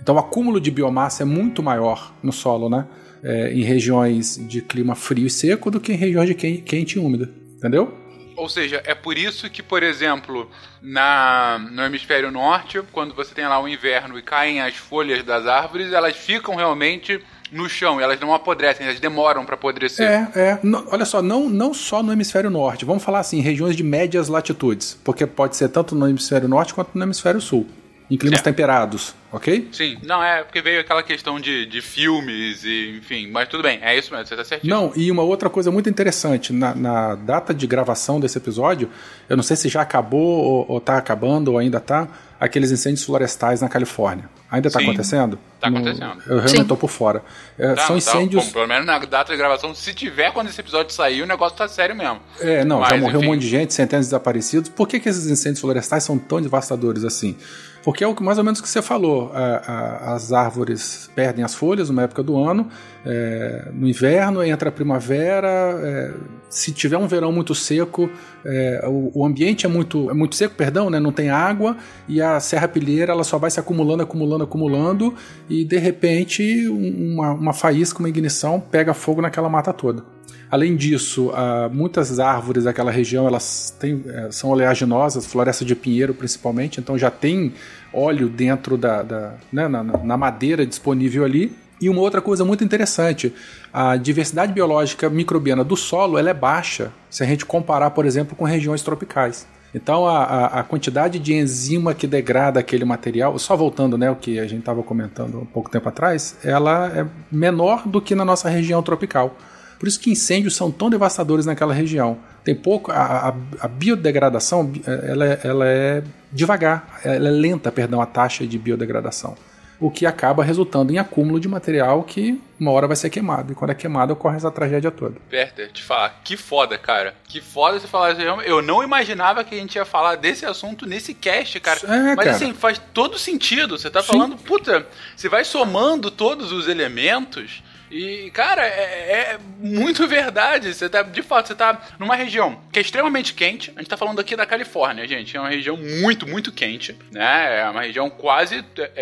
Então, o acúmulo de biomassa é muito maior no solo, né? É, em regiões de clima frio e seco do que em regiões de quente e úmida. Entendeu?
Ou seja, é por isso que, por exemplo, na, no hemisfério norte, quando você tem lá o inverno e caem as folhas das árvores, elas ficam realmente no chão, elas não apodrecem, elas demoram para apodrecer.
É, é. Não, olha só, não, não só no hemisfério norte, vamos falar assim, regiões de médias latitudes, porque pode ser tanto no hemisfério norte quanto no hemisfério sul, em climas é. temperados. ok?
Sim, não, é porque veio aquela questão de, de filmes e, enfim, mas tudo bem, é isso mesmo, você tá certinho.
Não, e uma outra coisa muito interessante, na, na data de gravação desse episódio, eu não sei se já acabou ou, ou tá acabando ou ainda tá, aqueles incêndios florestais na Califórnia. Ainda está acontecendo?
Tá acontecendo.
No, eu realmente estou por fora. É,
tá,
são incêndios.
Tá, pelo menos na data de gravação, se tiver quando esse episódio sair, o negócio tá sério mesmo.
É, não, Mas, já morreu enfim. um monte de gente, centenas de desaparecidos. Por que, que esses incêndios florestais são tão devastadores assim? Porque é o que mais ou menos que você falou. A, a, as árvores perdem as folhas numa época do ano, é, no inverno entra a primavera. É, se tiver um verão muito seco, é, o, o, ambiente é muito, é muito seco, perdão, né, não tem água e a serrapilheira ela só vai se acumulando, acumulando, acumulando e de repente uma, uma faísca, uma ignição pega fogo naquela mata toda. Além disso, muitas árvores daquela região elas têm, é, são oleaginosas, floresta de pinheiro principalmente, então já tem óleo dentro da, da né, na, na madeira disponível ali. E uma outra coisa muito interessante, a diversidade biológica microbiana do solo ela é baixa se a gente comparar, por exemplo, com regiões tropicais. Então a, a, a quantidade de enzima que degrada aquele material, só voltando né, o que a gente estava comentando um pouco tempo atrás, ela é menor do que na nossa região tropical. Por isso que incêndios são tão devastadores naquela região. Tem pouco. A, a, biodegradação ela, é, ela é devagar, ela é lenta, perdão, a taxa de biodegradação. O que acaba resultando em acúmulo de material que uma hora vai ser queimado. E quando é queimado, ocorre essa tragédia toda.
Berter, te falar, que foda, cara. Que foda você falar isso. Eu não imaginava que a gente ia falar desse assunto nesse cast, cara. É, Mas cara. assim, faz todo sentido. Você tá Sim. falando, puta, você vai somando todos os elementos e, cara, é, é, muito verdade. Você tá, de fato, você tá numa região que é extremamente quente. A gente tá falando aqui da Califórnia, gente. É uma região muito, muito quente, né? É uma região quase é,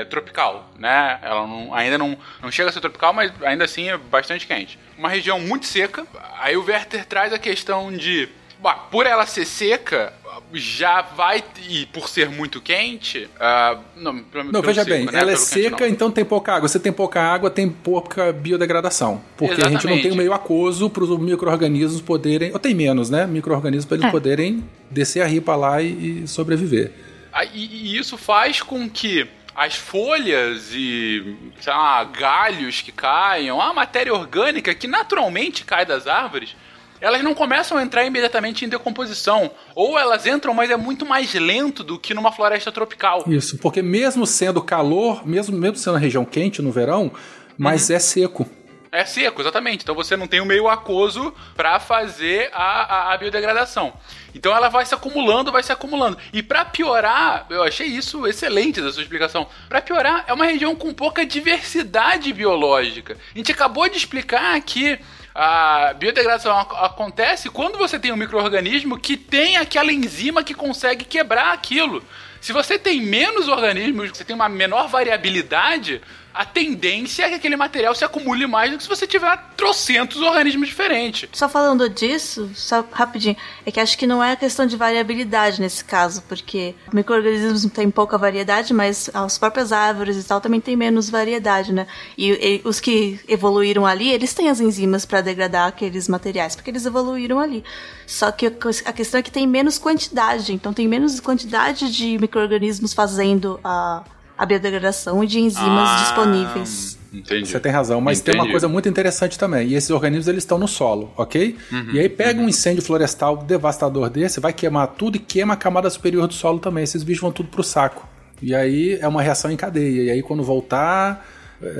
é, tropical, né? Ela não, ainda não, não chega a ser tropical, mas ainda assim é bastante quente. Uma região muito seca. Aí o Werther traz a questão de Bah, por ela ser seca, já vai. E por ser muito quente. Uh, não,
não veja seco, bem, né? ela é pelo seca, quente, então tem pouca água. Você tem pouca água, tem pouca biodegradação. Porque Exatamente. a gente não tem o um meio aquoso para os micro-organismos poderem. Ou tem menos, né? Micro-organismos para eles é. poderem descer a ripa lá e, e sobreviver.
Ah, e, e isso faz com que as folhas e sei lá, galhos que caiam, a matéria orgânica que naturalmente cai das árvores, elas não começam a entrar imediatamente em decomposição. Ou elas entram, mas é muito mais lento do que numa floresta tropical.
Isso, porque mesmo sendo calor, mesmo, mesmo sendo a região quente no verão, mas uhum. é seco.
É seco, exatamente. Então você não tem o meio aquoso para fazer a, a, a, biodegradação. Então ela vai se acumulando, vai se acumulando. E para piorar, eu achei isso excelente da sua explicação. Para piorar, é uma região com pouca diversidade biológica. A gente acabou de explicar que a biodegradação acontece quando você tem um microorganismo que tem aquela enzima que consegue quebrar aquilo. Se você tem menos organismos, você tem uma menor variabilidade, a tendência é que aquele material se acumule mais do que se você tiver trocentos organismos diferentes.
Só falando disso, só rapidinho, é que acho que não é questão de variabilidade nesse caso, porque micro-organismos têm pouca variedade, mas as próprias árvores e tal também têm menos variedade, né? E, e os que evoluíram ali, eles têm as enzimas para degradar aqueles materiais, porque eles evoluíram ali. Só que a questão é que tem menos quantidade, então tem menos quantidade de micro-organismos fazendo a a biodegradação de enzimas ah, disponíveis.
Entendi. Você tem razão, mas Entendi. tem uma coisa muito interessante também. E esses organismos eles estão no solo, ok? Uhum, e aí pega uhum. um incêndio florestal devastador desse, vai queimar tudo e queima a camada superior do solo também. Esses bichos vão tudo pro saco. E aí é uma reação em cadeia. E aí quando voltar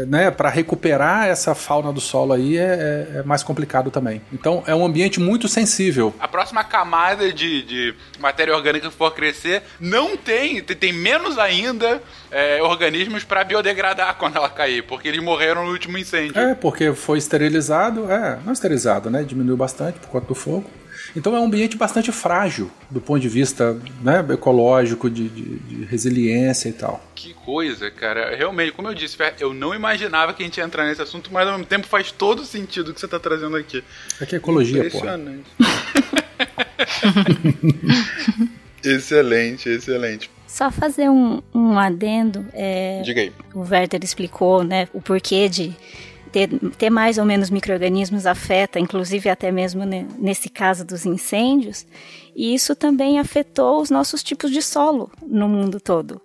né, para recuperar essa fauna do solo aí é, é, é, mais complicado também. Então é um ambiente muito sensível.
A próxima camada de, de matéria orgânica que for crescer não tem, tem menos ainda é, organismos para biodegradar *laughs* quando ela cair, porque eles morreram no último incêndio.
É, porque foi esterilizado, é, não esterilizado, né, diminuiu bastante por conta do fogo. Então é um ambiente bastante frágil do ponto de vista né, ecológico, de, de, de, resiliência e tal.
Que coisa, cara. Realmente, como eu disse, eu não imaginava que a gente ia entrar nesse assunto, mas ao mesmo tempo faz todo sentido o que você está trazendo aqui.
Aqui é ecologia, pô. *laughs*
excelente, excelente.
Só fazer um, um adendo. É,
Diga aí.
O Werther explicou né, o porquê de ter, ter mais ou menos micro-organismos afeta, inclusive até mesmo nesse caso dos incêndios, e isso também afetou os nossos tipos de solo no mundo todo.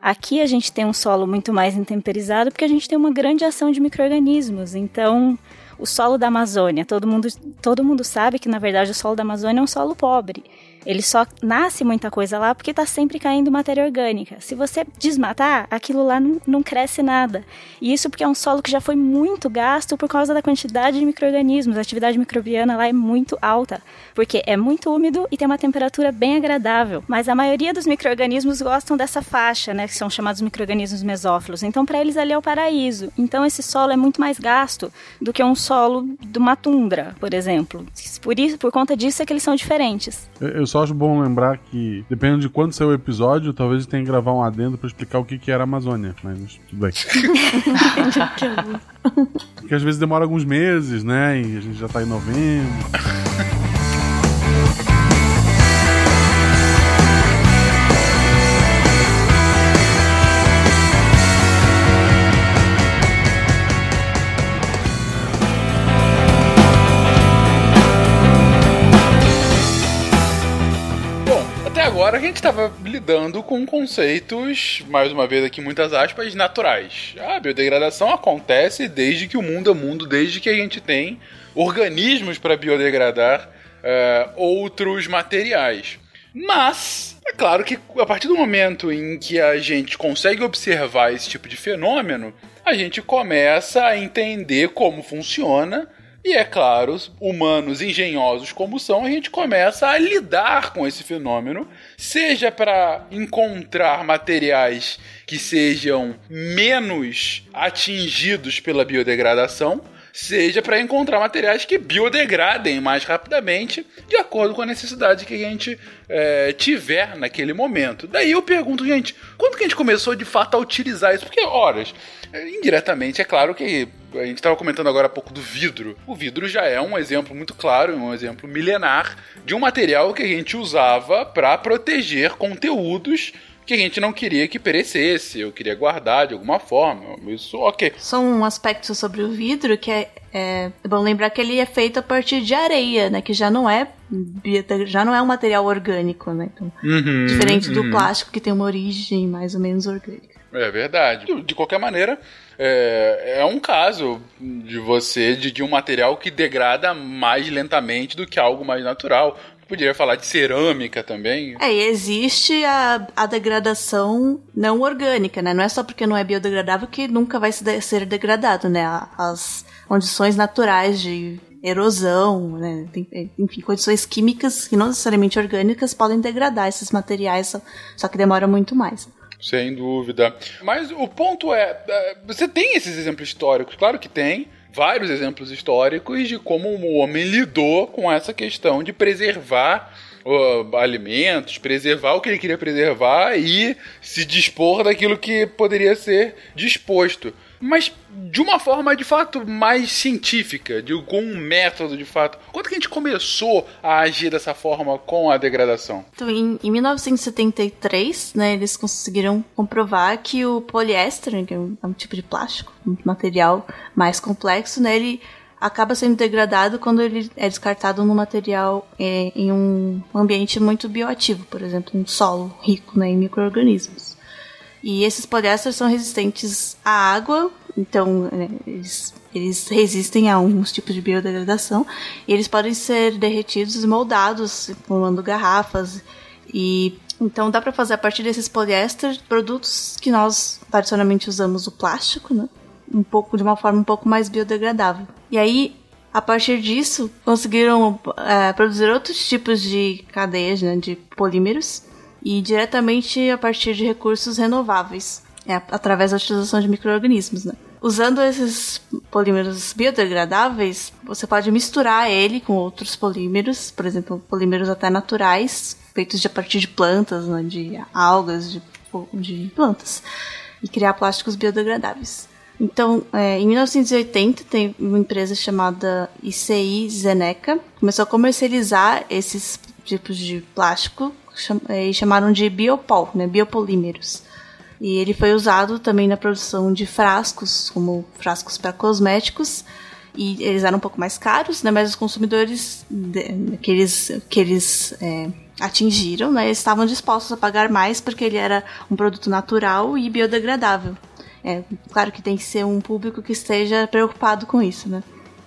Aqui a gente tem um solo muito mais intemperizado porque a gente tem uma grande ação de micro-organismos. Então, o solo da Amazônia, todo mundo, todo mundo sabe que na verdade o solo da Amazônia é um solo pobre. Ele só nasce muita coisa lá porque está sempre caindo matéria orgânica. Se você desmatar, aquilo lá não, não, cresce nada. E isso porque é um solo que já foi muito gasto por causa da quantidade de micro-organismos. A atividade microbiana lá é muito alta, porque é muito úmido e tem uma temperatura bem agradável. Mas a maioria dos micro-organismos gostam dessa faixa, né, que são chamados micro-organismos mesófilos. Então, para eles ali é o paraíso. Então, esse solo é muito mais gasto do que um solo de uma tundra, por exemplo. Por, isso, por conta disso é que eles são diferentes.
Eu, só acho bom lembrar que, dependendo de quando sair o episódio, talvez tenha que gravar um adendo para explicar o que, que era a Amazônia. Mas tudo bem. *laughs* Porque às vezes demora alguns meses, né? E a gente já tá em novembro. *laughs*
agora a gente estava lidando com conceitos, mais uma vez aqui muitas aspas, naturais. A biodegradação acontece desde que o mundo é mundo, desde que a gente tem organismos para biodegradar uh, outros materiais. Mas, é claro que a partir do momento em que a gente consegue observar esse tipo de fenômeno, a gente começa a entender como funciona e é claro, humanos engenhosos como são, a gente começa a lidar com esse fenômeno, seja para encontrar materiais que sejam menos atingidos pela biodegradação, seja para encontrar materiais que biodegradem mais rapidamente, de acordo com a necessidade que a gente é, tiver naquele momento. Daí eu pergunto, gente, quando que a gente começou de fato a utilizar isso? Porque, horas, indiretamente, é claro que a gente estava comentando agora há pouco do vidro. O vidro já é um exemplo muito claro, um exemplo milenar de um material que a gente usava para proteger conteúdos que a gente não queria que perecesse, eu queria guardar de alguma forma. Isso, ok.
Só um aspecto sobre o vidro que é, é, bom lembrar que ele é feito a partir de areia, né? Que já não é já não é um material orgânico, né? Então, uhum, diferente uhum. do plástico que tem uma origem mais ou menos orgânica.
É verdade. De qualquer maneira, é, é, um caso de você, de, de, um material que degrada mais lentamente do que algo mais natural. Poderia falar de cerâmica também.
É, e existe a, a degradação não orgânica, né? Não é só porque não é biodegradável que nunca vai ser degradado, né? As condições naturais de erosão, né? enfim, condições químicas que não necessariamente orgânicas podem degradar esses materiais, só que demora muito mais.
Sem dúvida. Mas o ponto é, é, você tem esses exemplos históricos, claro que tem, vários exemplos históricos de como o homem lidou com essa questão de preservar uh, alimentos, preservar o que ele queria preservar e se dispor daquilo que poderia ser disposto mas de uma forma de fato mais científica, de, com um método de fato. Quando que a gente começou a agir dessa forma com a degradação?
Então, em, em 1973, né, eles conseguiram comprovar que o poliéster, que é um, é um tipo de plástico, um material mais complexo, né, ele acaba sendo degradado quando ele é descartado no material é, em um ambiente muito bioativo, por exemplo, um solo rico né, em micro-organismos. E esses poliésteres são resistentes à água, então né, eles, eles resistem a alguns tipos de biodegradação. E eles podem ser derretidos e moldados, formando garrafas. E então dá para fazer a partir desses poliésteres produtos que nós tradicionalmente usamos o plástico, né? Um pouco de uma forma um pouco mais biodegradável. E aí a partir disso, conseguiram é, produzir outros tipos de cadeias né, de polímeros e diretamente a partir de recursos renováveis, é, através da utilização de micro-organismos. Né? Usando esses polímeros biodegradáveis, você pode misturar ele com outros polímeros, por exemplo, polímeros até naturais, feitos de, a partir de plantas, né, de algas, de, de plantas, e criar plásticos biodegradáveis. Então, é, em 1980, tem uma empresa chamada ICI Zeneca, começou a comercializar esses tipos de plástico e chamaram de biopol, né, biopolímeros. E ele foi usado também na produção de frascos, como frascos para cosméticos, E eles eram um pouco mais caros, né? Mas os consumidores de, que eles, que eles é, atingiram, né? Estavam dispostos a pagar mais porque ele era um produto natural e biodegradável. É, claro que tem que ser um público que esteja preocupado com isso, né?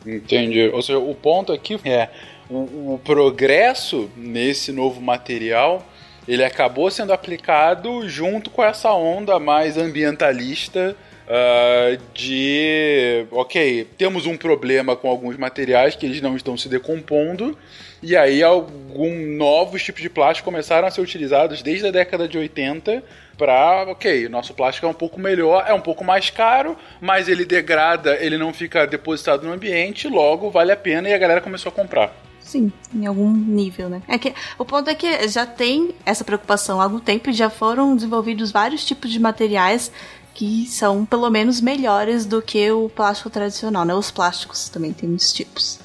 Entendi. Ou seja, o ponto aqui é o, o progresso nesse novo material ele acabou sendo aplicado junto com essa onda mais ambientalista uh, de ok, temos um problema com alguns materiais que eles não estão se decompondo. E aí alguns novos tipos de plástico começaram a ser utilizados desde a década de 80 para, ok, nosso plástico é um pouco melhor, é um pouco mais caro, mas ele degrada, ele não fica depositado no ambiente, logo vale a pena e a galera começou a comprar.
Sim, em algum nível, né? É que, o ponto é que já tem essa preocupação há algum tempo e já foram desenvolvidos vários tipos de materiais que são pelo menos melhores do que o plástico tradicional, né? Os plásticos também tem muitos tipos.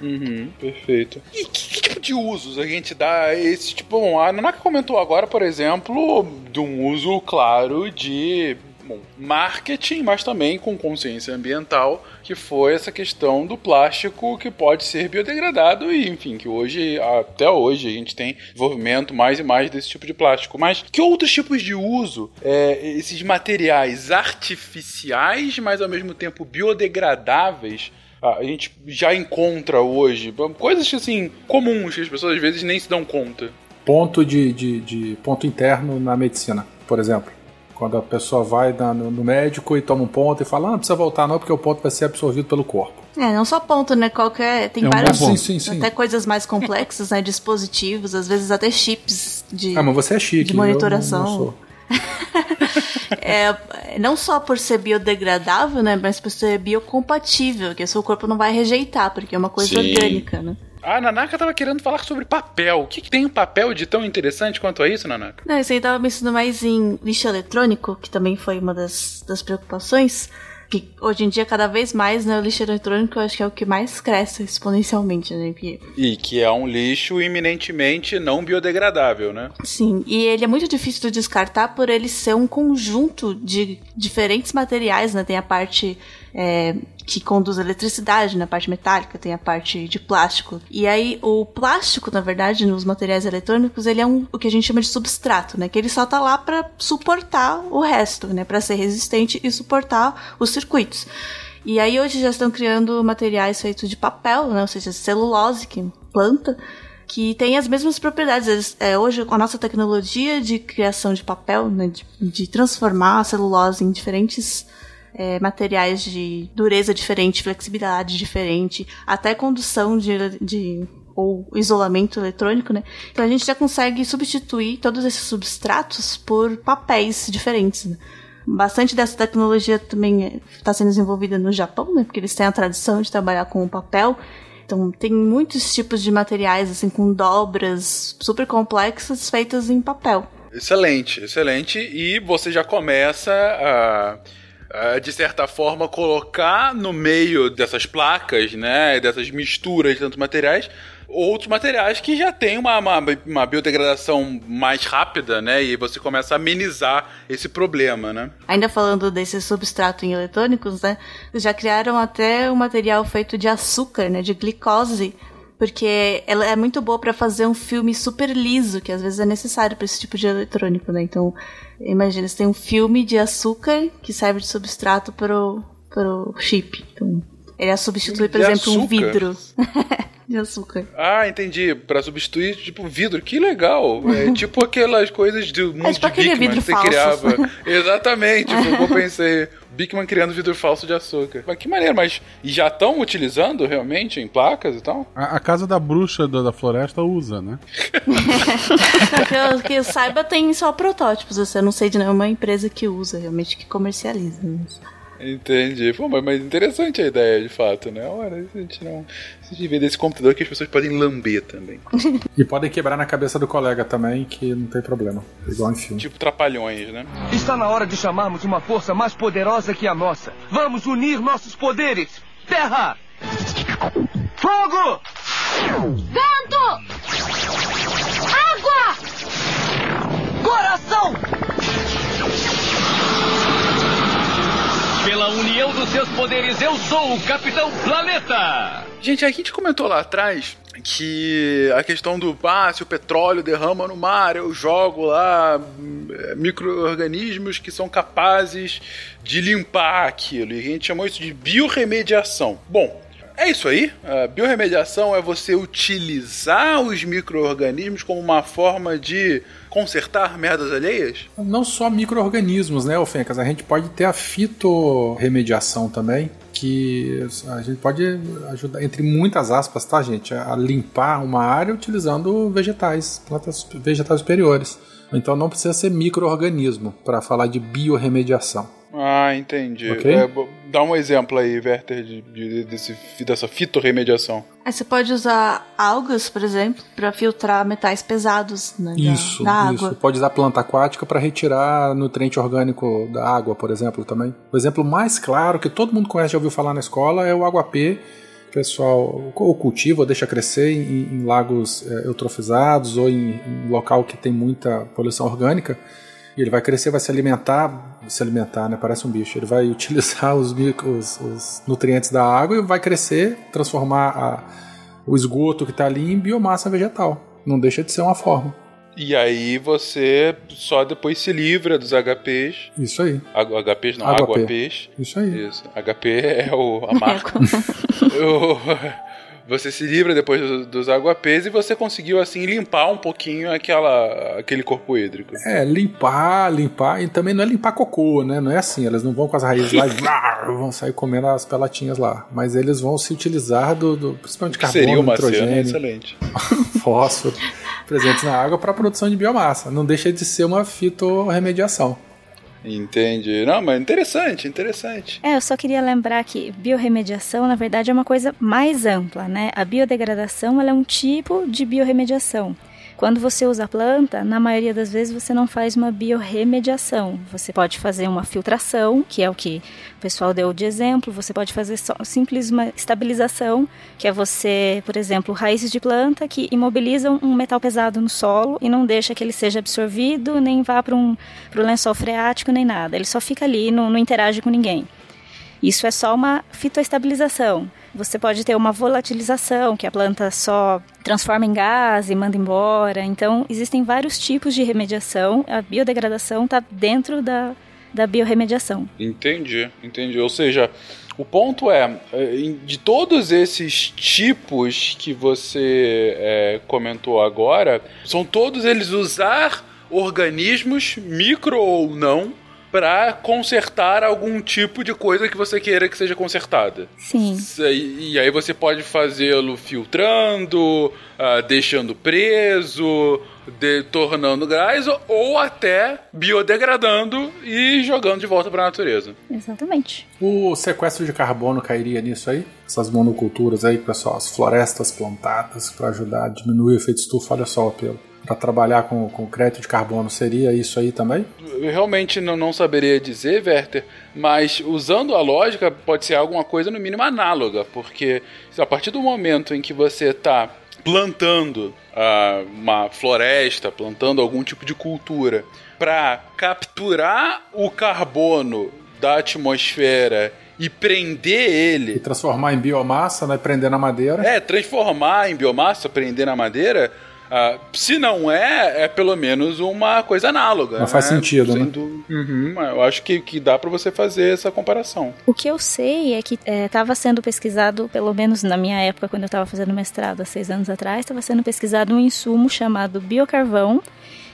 Uhum, perfeito. E que, que, tipo de usos a gente dá esse tipo? Bom, a Nanaka comentou agora, por exemplo, de um uso claro de bom, marketing, mas também com consciência ambiental, que foi essa questão do plástico que pode ser biodegradado e, enfim, que hoje, até hoje, a gente tem desenvolvimento mais e mais desse tipo de plástico. Mas que outros tipos de uso é, esses materiais artificiais, mas ao mesmo tempo biodegradáveis a gente já encontra hoje? Coisas assim, comuns que as pessoas às vezes nem se dão conta.
Ponto de, de, de ponto interno na medicina, por exemplo. Quando a pessoa vai na, no, no, médico e toma um ponto e fala, ah, não precisa voltar não, porque o ponto vai ser absorvido pelo corpo.
É, não só ponto, né? Qualquer. Tem
é
vários.
Sim, sim, sim.
Até coisas mais complexas, né? Dispositivos, às vezes até chips de.
Ah, mas você é chique,
de monitoração. Não, não *laughs* é, não só por ser biodegradável, né? Mas por ser biocompatível, que o seu corpo não vai rejeitar, porque é uma coisa Sim. orgânica, né?
A Nanaka tava querendo falar sobre papel. O que, que tem um papel de tão interessante quanto a isso, Nanaka?
Não, isso aí tava pensando mais em lixo eletrônico, que também foi uma das, das preocupações que hoje em dia, cada vez mais, né, o lixo eletrônico eu acho que é o que mais cresce exponencialmente, né?
E que é um lixo iminentemente não biodegradável, né?
Sim, e ele é muito difícil de descartar por ele ser um conjunto de diferentes materiais, né? Tem a parte é, que conduz eletricidade na parte metálica, tem a parte de plástico. E aí o plástico, na verdade, nos materiais eletrônicos, ele é um, o que a gente chama de substrato, né? Que ele só tá lá para suportar o resto, né? Para ser resistente e suportar os circuitos. E aí hoje já estão criando materiais feitos de papel, né? Ou seja, celulose, que planta, que tem as mesmas propriedades. É, hoje, a nossa tecnologia de criação de papel, né? de, de transformar a celulose em diferentes é, materiais de dureza diferente, flexibilidade diferente, até condução de, de ou isolamento eletrônico, né? Então a gente já consegue substituir todos esses substratos por papéis diferentes. Né? Bastante dessa tecnologia também está sendo desenvolvida no Japão, né? Porque eles têm a tradição de trabalhar com o papel. Então tem muitos tipos de materiais assim com dobras super complexas feitas em papel.
Excelente, excelente. E você já começa a de certa forma, colocar no meio dessas placas, né, dessas misturas de tantos materiais, outros materiais que já tem uma, uma, uma, biodegradação mais rápida, né? E você começa a amenizar esse problema, né?
Ainda falando desse substrato em eletrônicos, né? Já criaram até um material feito de açúcar, né? De glicose. Porque ela é muito boa para fazer um filme super liso, que às vezes é necessário para esse tipo de eletrônico, né? Então, Imagina, você tem um filme de açúcar que serve de substrato para o chip. Então, ele é substituir, por de exemplo, açúcar? um vidro. *laughs* de açúcar.
Ah, entendi. Para substituir, tipo, vidro. Que legal. É *laughs* tipo aquelas coisas do mundo é tipo de Bigman que você criava. *laughs* Exatamente. Foi o que eu pensei. Bigman criando vidro falso de açúcar. Mas que maneiro, mas e já estão utilizando realmente em placas e tal?
A, a casa da bruxa da, da floresta usa, né? *laughs*
que, eu, que eu saiba, tem só protótipos. Assim, eu não sei de nenhuma empresa que usa, realmente, que comercializa. Mas...
Entendi. Pô, mas, mas interessante a ideia, de fato, né? Olha, a gente não. A gente vê desse computador que as pessoas podem lamber também. *laughs*
e podem quebrar na cabeça do colega também, que não tem problema. Igual em filme.
Tipo trapalhões, né?
Está na hora de chamarmos uma força mais poderosa que a nossa. Vamos unir nossos poderes. Terra! Fogo!
Vento! Água!
Coração!
Pela união dos
seus poderes. Eu sou o Capitão Planeta.
Gente, a gente comentou lá atrás que a questão do ah, se o petróleo derrama no mar, eu jogo lá hum, micro-organismos que são capazes de limpar aquilo. E a gente chamou isso de biorremediação. Bom, é isso aí. A biorremediação é você utilizar os micro-organismos como uma forma de consertar merdas alheias?
Não só micro-organismos, né, Ofencas? A gente pode ter a fitorremediação também, que a gente pode ajudar, entre muitas aspas, tá, gente, a limpar uma área utilizando vegetais, plantas vegetais superiores. Então não precisa ser microorganismo para falar de biorremediação.
Ah, entendi.
Ok.
É, dá um exemplo aí, Werther, de, de- desse, dessa fitorremediação.
Aí você pode usar algas, por exemplo, pra filtrar metais pesados né,
Isso,
da, água.
isso. Pode usar planta aquática para retirar nutriente orgânico da água, por exemplo, também. O exemplo mais claro que todo mundo conhece, já ouviu falar na escola, é o aguapê. O pessoal ou cultiva ou deixa crescer em, em lagos é, eutrofizados ou em, em local que tem muita poluição orgânica. E ele vai crescer, vai se alimentar, se alimentar, né? Parece um bicho. Ele vai *laughs* utilizar os, os- os nutrientes da água e vai crescer, transformar a- o esgoto que está ali em biomassa vegetal. Não deixa de ser uma forma.
E aí você só depois se livra dos HPs.
Isso aí.
Água- HPs não,
Água P.
água-Ps.
Isso aí.
Isso. HP é o, a marca. *laughs* O- você se livra depois do- dos água-Ps e você conseguiu assim limpar um pouquinho aquela, aquele corpo hídrico.
É, limpar, limpar, e também não é limpar cocô, né? Não é assim, elas não vão com as raízes lá e *laughs* vão sair comendo as pelatinhas lá. Mas eles vão se utilizar do, do principalmente carbono,
seria uma
nitrogênio,
excelente. *laughs*
fósforo, presentes na água para a produção de biomassa. Não deixa de ser uma fitorremediação.
Entendi. Não, mas interessante, interessante.
É, eu só queria lembrar que biorremediação, na verdade, é uma coisa mais ampla, né? A biodegradação é um tipo de biorremediação. Quando você usa a planta, na maioria das vezes você não faz uma biorremediação. Você pode fazer uma filtração, que é o que o pessoal deu de exemplo. Você pode fazer só simples uma estabilização, que é você, por exemplo, raízes de planta que imobilizam um metal pesado no solo e não deixa que ele seja absorvido, nem vá para um pro lençol freático, nem nada. Ele só fica ali, não, não interage com ninguém. Isso é só uma fitoestabilização. Você pode ter uma volatilização, que a planta só transforma em gás e manda embora. Então, existem vários tipos de remediação. A biodegradação está dentro da, da biorremediação.
Entendi, entendi. Ou seja, o ponto é, em- de todos esses tipos que você é, comentou agora, são todos eles usar organismos, micro ou não, para consertar algum tipo de coisa que você queira que seja consertada.
Sim.
E aí você pode fazê-lo filtrando, ah, deixando preso, de- tornando gás, ou até biodegradando e jogando de volta para a natureza.
Exatamente.
O sequestro de carbono cairia nisso aí? Essas monoculturas aí, pessoal, as florestas plantadas para ajudar a diminuir o efeito estufa, olha só o apelo. Para trabalhar com, com crédito de carbono, seria isso aí também?
Eu realmente não, não saberia dizer, Werther, mas usando a lógica, pode ser alguma coisa no mínimo análoga, porque a partir do momento em que você está plantando ah, uma floresta, plantando algum tipo de cultura, para capturar o carbono da atmosfera e prender
E
ele,
transformar em biomassa, né? Prender na madeira.
é, transformar em biomassa, prender na madeira, ah, se não é, é pelo menos uma coisa análoga.
Mas faz
né?
sentido,
Sem
né?
Uhum, eu acho que, que dá pra você fazer essa comparação.
O que eu sei é que estava sendo pesquisado, pelo menos na minha época, quando eu estava fazendo mestrado há seis anos atrás, estava sendo pesquisado um insumo chamado biocarvão,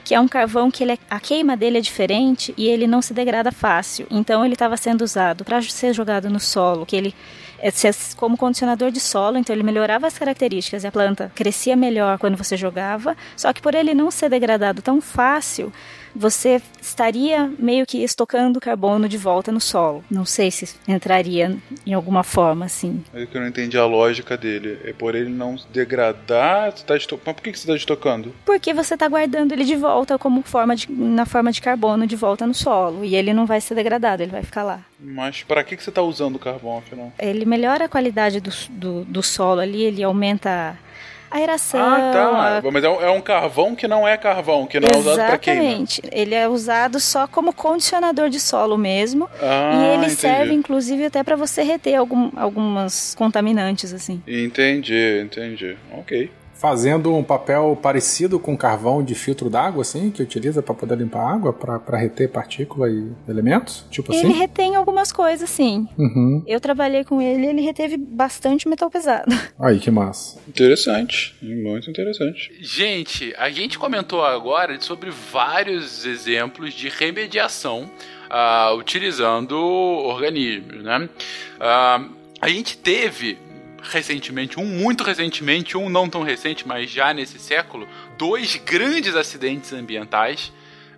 que é um carvão que ele é- a queima dele é diferente e ele não se degrada fácil. Então ele estava sendo usado para ser jogado no solo, que ele é como condicionador de solo, então ele melhorava as características e a planta crescia melhor quando você jogava. Só que por ele não ser degradado tão fácil, você estaria meio que estocando carbono de volta no solo. Não sei se entraria em alguma forma assim.
É que eu não entendi a lógica dele. É por ele não degradar. Você tá esto... Mas por que que você está estocando?
Porque você está guardando ele de volta como forma de, na forma de carbono de volta no solo. E ele não vai ser degradado, ele vai ficar lá.
Mas para que que você está usando o carvão, afinal?
Ele melhora a qualidade do, do, do solo ali, ele aumenta aeração.
Ah, tá.
a-
Mas é um, é um carvão que não é carvão, que não é usado pra queima.
Exatamente. Ele é usado só como condicionador de solo mesmo.
Ah,
e ele
entendi.
serve, inclusive, até para você reter algum, algumas contaminantes, assim.
Entendi, entendi. Ok.
Fazendo um papel parecido com carvão de filtro d'água, assim, que utiliza para poder limpar a água, para reter partícula e elementos, tipo
Ele
assim.
retém algumas coisas, sim.
Uhum.
Eu trabalhei com ele ele reteve bastante metal pesado. *laughs*
Aí, que massa.
Interessante, muito interessante. Gente, a gente comentou agora sobre vários exemplos de remediação ah, utilizando organismos, né? Ah, a gente teve recentemente, um muito recentemente, um não tão recente, mas já nesse século, dois grandes acidentes ambientais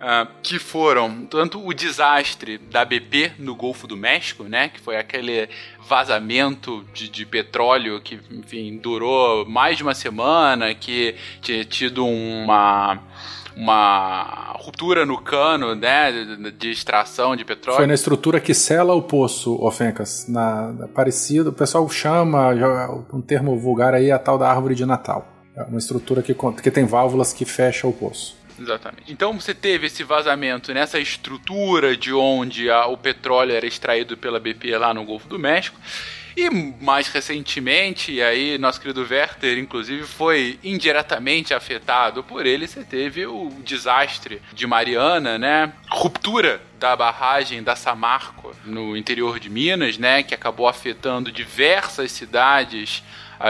ah, que foram tanto o desastre da BP no Golfo do México, né, que foi aquele vazamento de, de petróleo que, enfim, durou mais de uma semana, que tinha tido uma uma ruptura no cano, né, de, extração de petróleo.
Foi na estrutura que sela o poço, ô Fencas. Na, na- parecido, o pessoal chama, um termo vulgar aí, a tal da árvore de Natal. É uma estrutura que, que tem válvulas que fecha o poço.
Exatamente. Então você teve esse vazamento nessa estrutura de onde a- o petróleo era extraído pela BP lá no Golfo do México. E mais recentemente, aí nosso querido Werther, inclusive, foi indiretamente afetado por ele. Você teve o desastre de Mariana, né? Ruptura da barragem da Samarco no interior de Minas, né? Que acabou afetando diversas cidades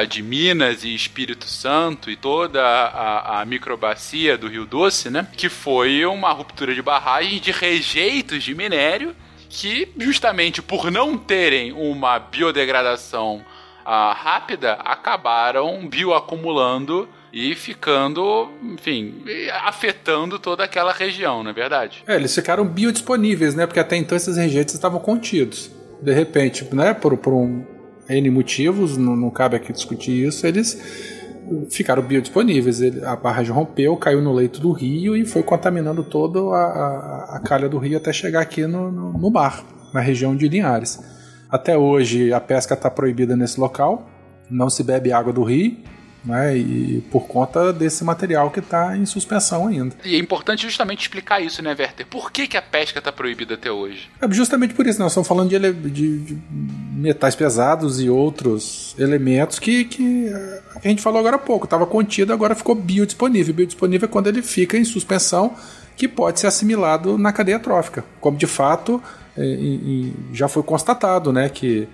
de Minas e Espírito Santo e toda a, a microbacia do Rio Doce, né? Que foi uma ruptura de barragem de rejeitos de minério que, justamente por não terem uma biodegradação ah, rápida, acabaram bioacumulando e ficando, enfim, afetando toda aquela região, não é verdade?
É, eles ficaram biodisponíveis, né? Porque até então esses rejeitos estavam contidos. De repente, né, por, por um N motivos, não, não cabe aqui discutir isso, eles ficaram biodisponíveis. Ele- a barragem rompeu, caiu no leito do rio e foi contaminando toda a, a, calha do rio até chegar aqui no, no, no mar, na região de Linhares. Até hoje a pesca está proibida nesse local, não se bebe água do rio, né, e por conta desse material que está em suspensão ainda.
E é importante justamente explicar isso, né, Werther? Por que, que a pesca está proibida até hoje?
É justamente por isso, nós estamos falando de, de- de metais pesados e outros elementos que, que a gente falou agora há pouco, estava contido, agora ficou biodisponível. Biodisponível é quando ele fica em suspensão, que pode ser assimilado na cadeia trófica, como de fato e já foi constatado, né, que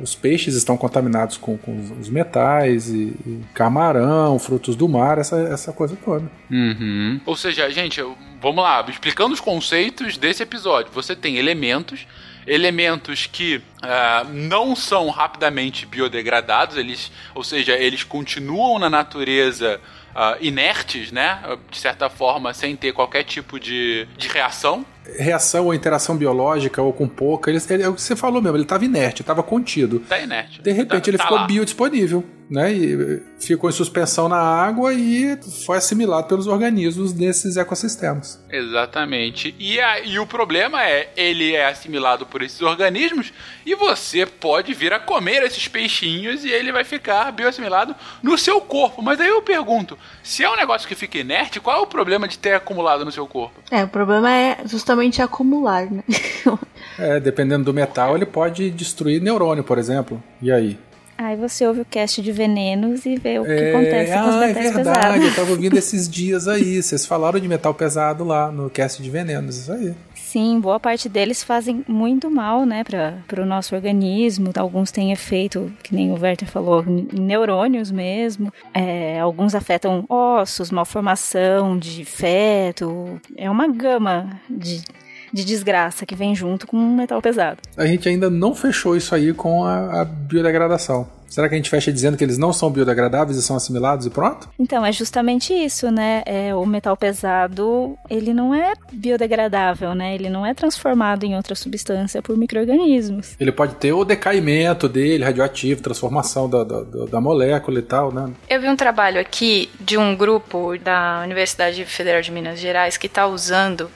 os peixes estão contaminados com, com os- metais, e, e camarão, frutos do mar, essa, essa coisa toda.
Uhum. Ou seja, gente, vamos lá, explicando os conceitos desse episódio. Você tem elementos, elementos que ah, não são rapidamente biodegradados, eles, ou seja, eles continuam na natureza ah, inertes, né? De certa forma, sem ter qualquer tipo de, de reação.
Reação ou interação biológica ou com pouca, ele, ele- é o que você falou mesmo, ele estava inerte, estava contido.
Tá inerte.
De repente
Tá-
ele
tá
ficou
lá.
biodisponível, né? E eh, ficou em suspensão na água e foi assimilado pelos organismos desses ecossistemas.
Exatamente. E, a- e o problema é, ele é assimilado por esses organismos e você pode vir a comer esses peixinhos e ele vai ficar bioassimilado no seu corpo. Mas aí eu pergunto, se é um negócio que fica inerte, qual é o problema de ter acumulado no seu corpo?
É, o problema é justamente acumular, né? *laughs*
É, dependendo do metal, ele pode destruir neurônio, por exemplo. E aí?
Aí você ouve o cast de venenos e vê o que
É,
acontece com os
ah, é
metais
verdade, eu
pesados.
tava ouvindo *laughs* esses dias aí. Vocês falaram de metal pesado lá no cast de venenos, isso aí.
Sim, boa parte deles fazem muito mal, né, para o nosso organismo. Alguns têm efeito, que nem o Werther falou, em neurônios mesmo. É, alguns afetam ossos, malformação de feto. É uma gama de, de desgraça que vem junto com um metal pesado.
A gente ainda não fechou isso aí com a, a biodegradação. Será que a gente fecha dizendo que eles não são biodegradáveis e são assimilados e pronto?
Então, é justamente isso, né? É, o metal pesado, ele não é biodegradável, né? Ele não é transformado em outra substância por micro-organismos.
Ele pode ter o decaimento dele, radioativo, transformação da, da, da- da molécula e tal, né?
Eu vi um trabalho aqui de um grupo da Universidade Federal de Minas Gerais que está usando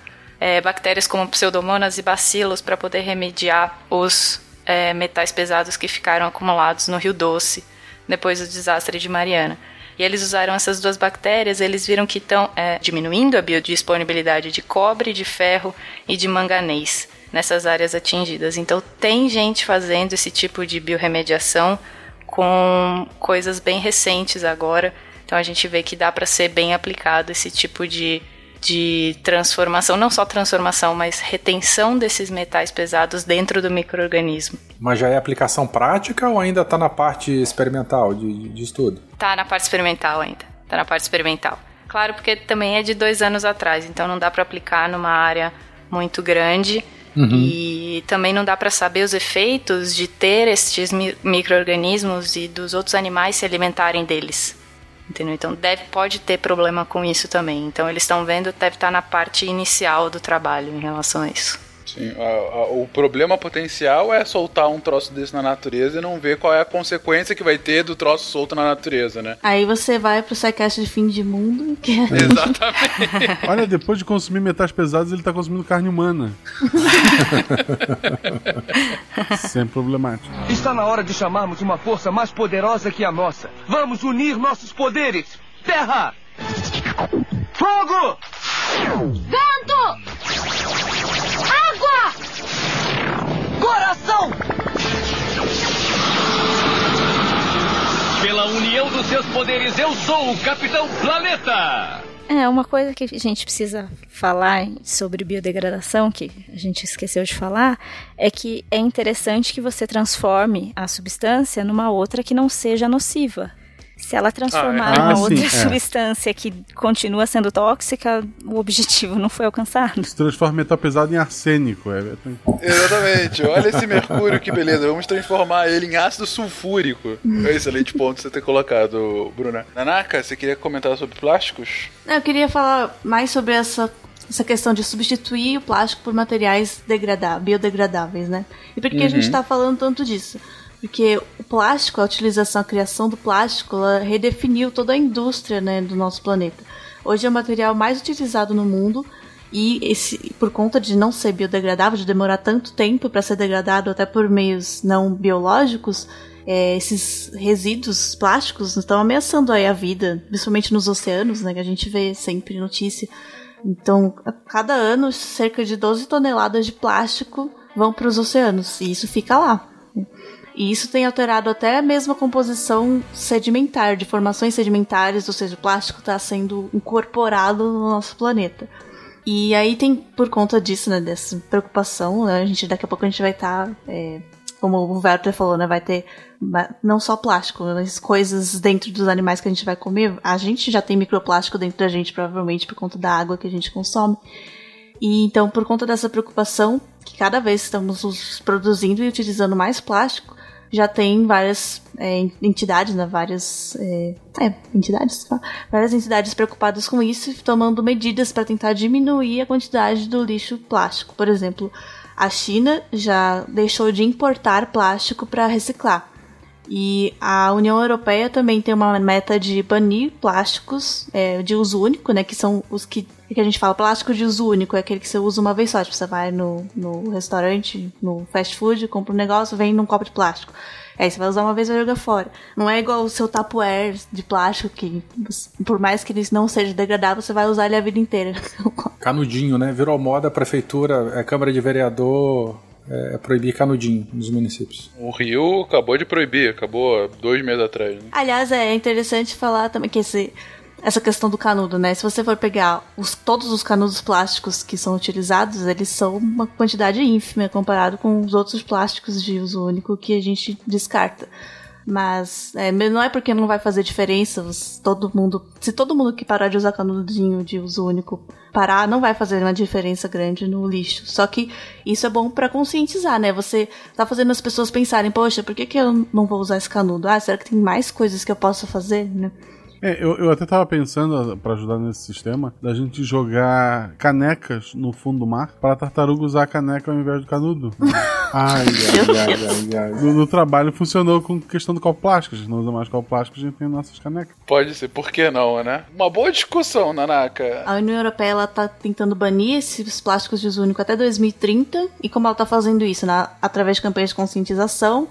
é, bactérias como pseudomonas e bacilos para poder remediar os é, metais pesados que ficaram acumulados no Rio Doce depois do desastre de Mariana. E eles usaram essas duas bactérias, eles viram que estão é, diminuindo a biodisponibilidade de cobre, de ferro e de manganês nessas áreas atingidas. Então tem gente fazendo esse tipo de biorremediação com coisas bem recentes agora. Então a gente vê que dá para ser bem aplicado esse tipo de, de transformação, não só transformação, mas retenção desses metais pesados dentro do microorganismo.
Mas já é aplicação prática ou ainda está na parte experimental de, de estudo?
Tá na parte experimental ainda. Tá na parte experimental. Claro, porque também é de dois anos atrás, então não dá para aplicar numa área muito grande. Uhum. E também não dá para saber os efeitos de ter estes micro-organismos e dos outros animais se alimentarem deles. Entendeu? Então deve, pode ter problema com isso também. Então eles estão vendo, deve estar na parte inicial do trabalho em relação a isso.
Sim, a, a, o problema potencial é soltar um troço desse na natureza e não ver qual é a consequência que vai ter do troço solto na natureza, né?
Aí você vai pro Psycast de fim de mundo. Que...
É *laughs* Exatamente. *laughs*
Olha, depois de consumir metais pesados, ele tá consumindo carne humana. *laughs* Sempre problemático.
Está na hora de chamarmos uma força mais poderosa que a nossa. Vamos unir nossos poderes. Terra! Fogo!
Vento!
Coração! Pela união dos seus poderes, eu sou o Capitão Planeta!
É, uma coisa que a gente precisa falar sobre biodegradação, que a gente esqueceu de falar, é que é interessante que você transforme a substância numa outra que não seja nociva. Se ela transformar ah, é. uma ah, outra sim, é. substância é. que continua sendo tóxica, o objetivo não foi alcançado.
Se transforma metal pesado em arsênico. É...
Exatamente. Olha esse mercúrio, que beleza. Vamos transformar ele em ácido sulfúrico. É um excelente ponto você ter colocado, Bruna. Nanaka, você queria comentar sobre plásticos?
Eu queria falar mais sobre essa essa questão de substituir o plástico por materiais biodegradáveis, né? E por que uhum. a gente está falando tanto disso? Porque o plástico, a utilização, a criação do plástico, ela redefiniu toda a indústria né, do nosso planeta. Hoje é o material mais utilizado no mundo e esse, por conta de não ser biodegradável, de demorar tanto tempo para ser degradado até por meios não biológicos, é, esses resíduos plásticos estão ameaçando aí a vida, principalmente nos oceanos, né, que a gente vê sempre notícia. Então, a cada ano, cerca de 12 toneladas de plástico vão para os oceanos e isso fica lá. E isso tem alterado até mesmo a composição sedimentar, de formações sedimentares, ou seja, o plástico está sendo incorporado no nosso planeta. E aí tem, por conta disso, né, dessa preocupação, né, a gente, daqui a pouco a gente vai estar, tá, é, como o Werther falou, né, vai ter não só plástico, mas coisas dentro dos animais que a gente vai comer. A gente já tem microplástico dentro da gente, provavelmente, por conta da água que a gente consome. E então, por conta dessa preocupação, que cada vez estamos produzindo e utilizando mais plástico, já tem várias é, entidades, né, várias é, é, entidades, várias entidades preocupadas com isso, tomando medidas para tentar diminuir a quantidade do lixo plástico. Por exemplo, a China já deixou de importar plástico para reciclar. E a União Europeia também tem uma meta de banir plásticos é, de uso único, né? Que são os que, que a gente fala plástico de uso único, é aquele que você usa uma vez só. Tipo, você vai no, no restaurante, no fast food, compra um negócio, vem num copo de plástico. Aí você vai usar uma vez e vai jogar fora. Não é igual o seu Tupperware de plástico que, por mais que ele não seja degradável, você vai usar ele a vida inteira. *laughs*
Canudinho, né? Virou moda, prefeitura, a Câmara de Vereador é, proibir canudinho nos municípios.
O Rio acabou de proibir, acabou dois meses atrás. Né?
Aliás, é interessante falar também que esse, essa questão do canudo, né? Se você for pegar os, todos os canudos plásticos que são utilizados, eles são uma quantidade ínfima comparado com os outros plásticos de uso único que a gente descarta. Mas é, não é porque não vai fazer diferença. Todo mundo, se todo mundo que parar de usar canudinho de uso único parar, não vai fazer uma diferença grande no lixo. Só que isso é bom para conscientizar, né? Você tá fazendo as pessoas pensarem, poxa, por que, que eu não vou usar esse canudo? Ah, será que tem mais coisas que eu possa fazer, né?
É, eu, eu até tava pensando, para ajudar nesse sistema, da gente jogar canecas no fundo do mar para a tartaruga usar a caneca ao invés do canudo. *laughs* ai, ai, ai, ai, ai. No, no, trabalho funcionou com questão do copo plástico. A gente não usa mais copo plástico, a gente tem nossas canecas.
Pode ser, por que não, né? Uma boa discussão, Nanaka.
A União Europeia ela tá tentando banir esses plásticos de uso único até 2030. E como ela tá fazendo isso? Né? Através de campanhas de conscientização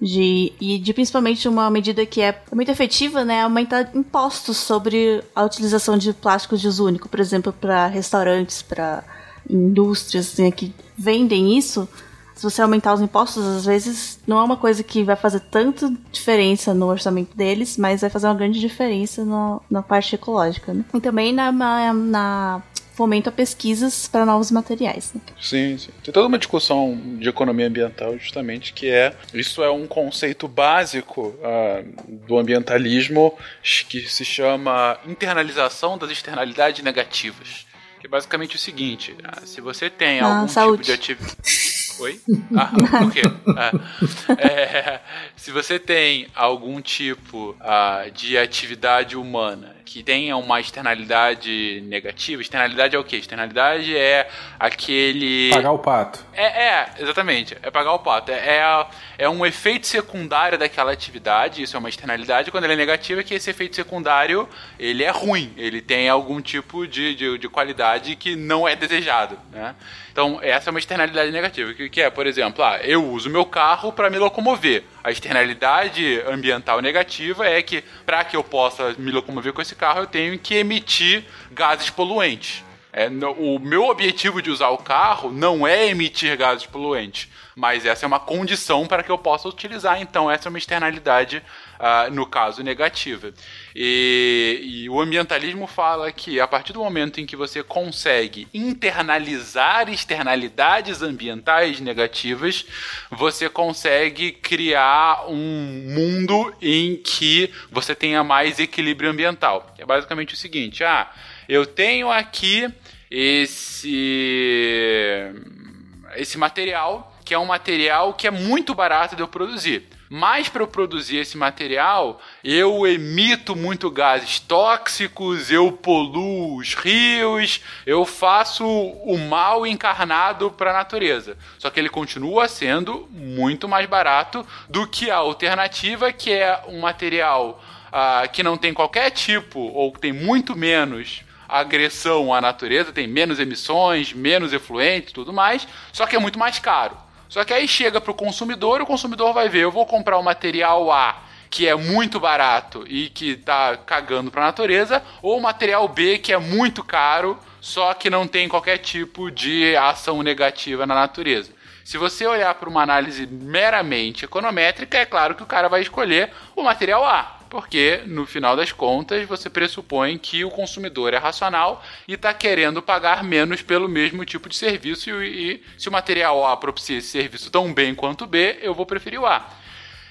De, e de principalmente uma medida que é muito efetiva, né? Aumentar impostos sobre a utilização de plástico de uso único, por exemplo, para restaurantes, para indústrias assim, que vendem isso. Se você aumentar os impostos, às vezes não é uma coisa que vai fazer tanta diferença no orçamento deles, mas vai fazer uma grande diferença no, na parte ecológica. Né? E também na, na, na fomento a pesquisas para novos materiais. Né?
Sim, sim. Tem toda uma discussão de economia ambiental, justamente, que é isso é um conceito básico uh, do ambientalismo que se chama internalização das externalidades negativas. Que é basicamente o seguinte: uh, se você tem ah, algum saúde. tipo de atividade. Oi? Ah, por quê? Ah, é, *laughs* se você tem algum tipo ah, de atividade humana que tenha uma externalidade negativa, externalidade é o quê? Externalidade é aquele.
Pagar o pato.
É, é exatamente. É pagar o pato. É, é, é, um efeito secundário daquela atividade, isso é uma externalidade. Quando ele é negativo, é que esse efeito secundário ele é ruim, ele tem algum tipo de, de, de qualidade que não é desejado, né? Então, essa é uma externalidade negativa, que, que é, por exemplo, ah, eu uso meu carro para me locomover. A externalidade ambiental negativa é que, para que eu possa me locomover com esse carro, eu tenho que emitir gases poluentes. É, o meu objetivo de usar o carro não é emitir gases poluentes, mas essa é uma condição para que eu possa utilizar. Então, essa é uma externalidade uh, no caso negativa. E, e, o ambientalismo fala que a partir do momento em que você consegue internalizar externalidades ambientais negativas, você consegue criar um mundo em que você tenha mais equilíbrio ambiental. É basicamente o seguinte: ah, eu tenho aqui esse esse material que é um material que é muito barato de eu produzir. Mas para eu produzir esse material, eu emito muito gases tóxicos, eu poluo os rios, eu faço o mal encarnado para a natureza. Só que ele continua sendo muito mais barato do que a alternativa, que é um material uh, que não tem qualquer tipo ou que tem muito menos agressão à natureza, tem menos emissões, menos efluentes, tudo mais, só que é muito mais caro. Só que aí chega para o consumidor, o consumidor vai ver, eu vou comprar o material A que é muito barato e que está cagando para a natureza, ou o material B que é muito caro, só que não tem qualquer tipo de ação negativa na natureza. Se você olhar para uma análise meramente econométrica, é claro que o cara vai escolher o material A porque no final das contas você pressupõe que o consumidor é racional e está querendo pagar menos pelo mesmo tipo de serviço e, e se o material A propicia esse serviço tão bem quanto B, eu vou preferir o A.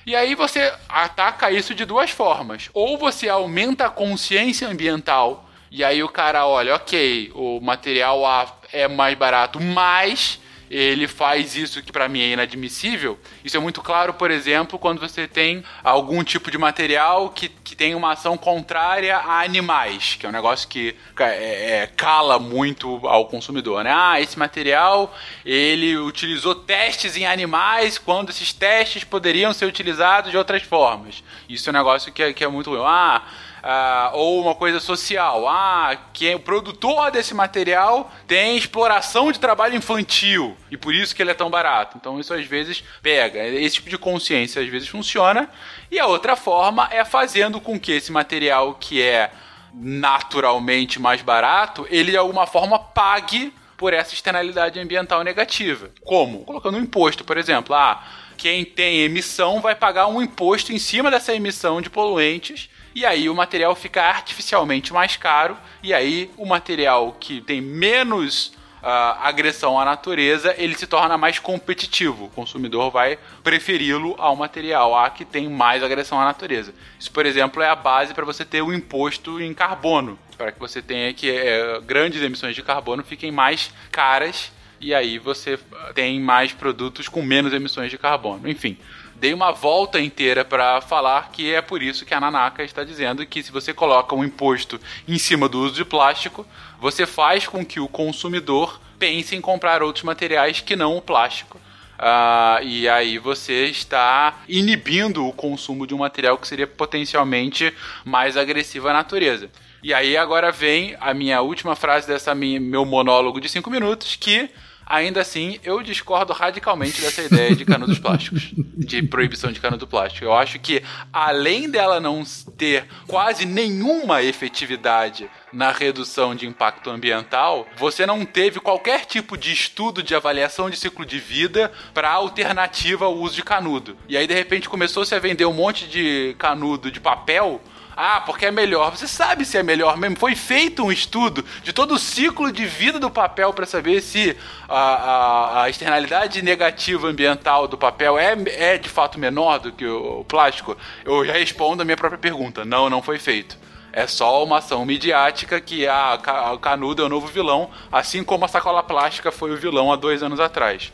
E aí você ataca isso de duas formas. Ou você aumenta a consciência ambiental e aí o cara olha, ok, o material A é mais barato, mas ele faz isso que para mim é inadmissível. Isso é muito claro, por exemplo, quando você tem algum tipo de material que, que tem uma ação contrária a animais, que é um negócio que é, é, cala muito ao consumidor, né? Ah, esse material ele utilizou testes em animais quando esses testes poderiam ser utilizados de outras formas. Isso é um negócio que é, que é muito ruim. Ah, ah, ou uma coisa social. Ah, que o produtor desse material tem exploração de trabalho infantil e por isso que ele é tão barato. Então isso às vezes pega. Esse tipo de consciência às vezes funciona. E a outra forma é fazendo com que esse material que é naturalmente mais barato, ele de alguma forma pague por essa externalidade ambiental negativa. Como? Colocando um imposto, por exemplo. Ah, quem tem emissão vai pagar um imposto em cima dessa emissão de poluentes e aí o material fica artificialmente mais caro, e aí o material que tem menos uh, agressão à natureza, ele se torna mais competitivo. O consumidor vai preferi-lo ao material A que tem mais agressão à natureza. Isso, por exemplo, é a base para você ter o um imposto em carbono, para que você tenha que é, grandes emissões de carbono fiquem mais caras e aí você tem mais produtos com menos emissões de carbono. Enfim, dei uma volta inteira para falar que é por isso que a Nanaka está dizendo que se você coloca um imposto em cima do uso de plástico, você faz com que o consumidor pense em comprar outros materiais que não o plástico. Uh, e aí você está inibindo o consumo de um material que seria potencialmente mais agressivo à natureza. E aí agora vem a minha última frase dessa minha, meu monólogo de cinco minutos, que Ainda assim, eu discordo radicalmente dessa ideia de canudos plásticos, de proibição de canudo plástico. Eu acho que, além dela não ter quase nenhuma efetividade na redução de impacto ambiental, você não teve qualquer tipo de estudo de avaliação de ciclo de vida para alternativa ao uso de canudo. E aí, de repente, começou-se a vender um monte de canudo de papel ah, porque é melhor. Você sabe se é melhor mesmo. Foi feito um estudo de todo o ciclo de vida do papel para saber se a, a, a, externalidade negativa ambiental do papel é, é de fato menor do que o, o plástico. Eu já respondo a minha própria pergunta. Não, não foi feito. É só uma ação midiática que a, a Canudo é o novo vilão, assim como a sacola plástica foi o vilão há dois anos atrás.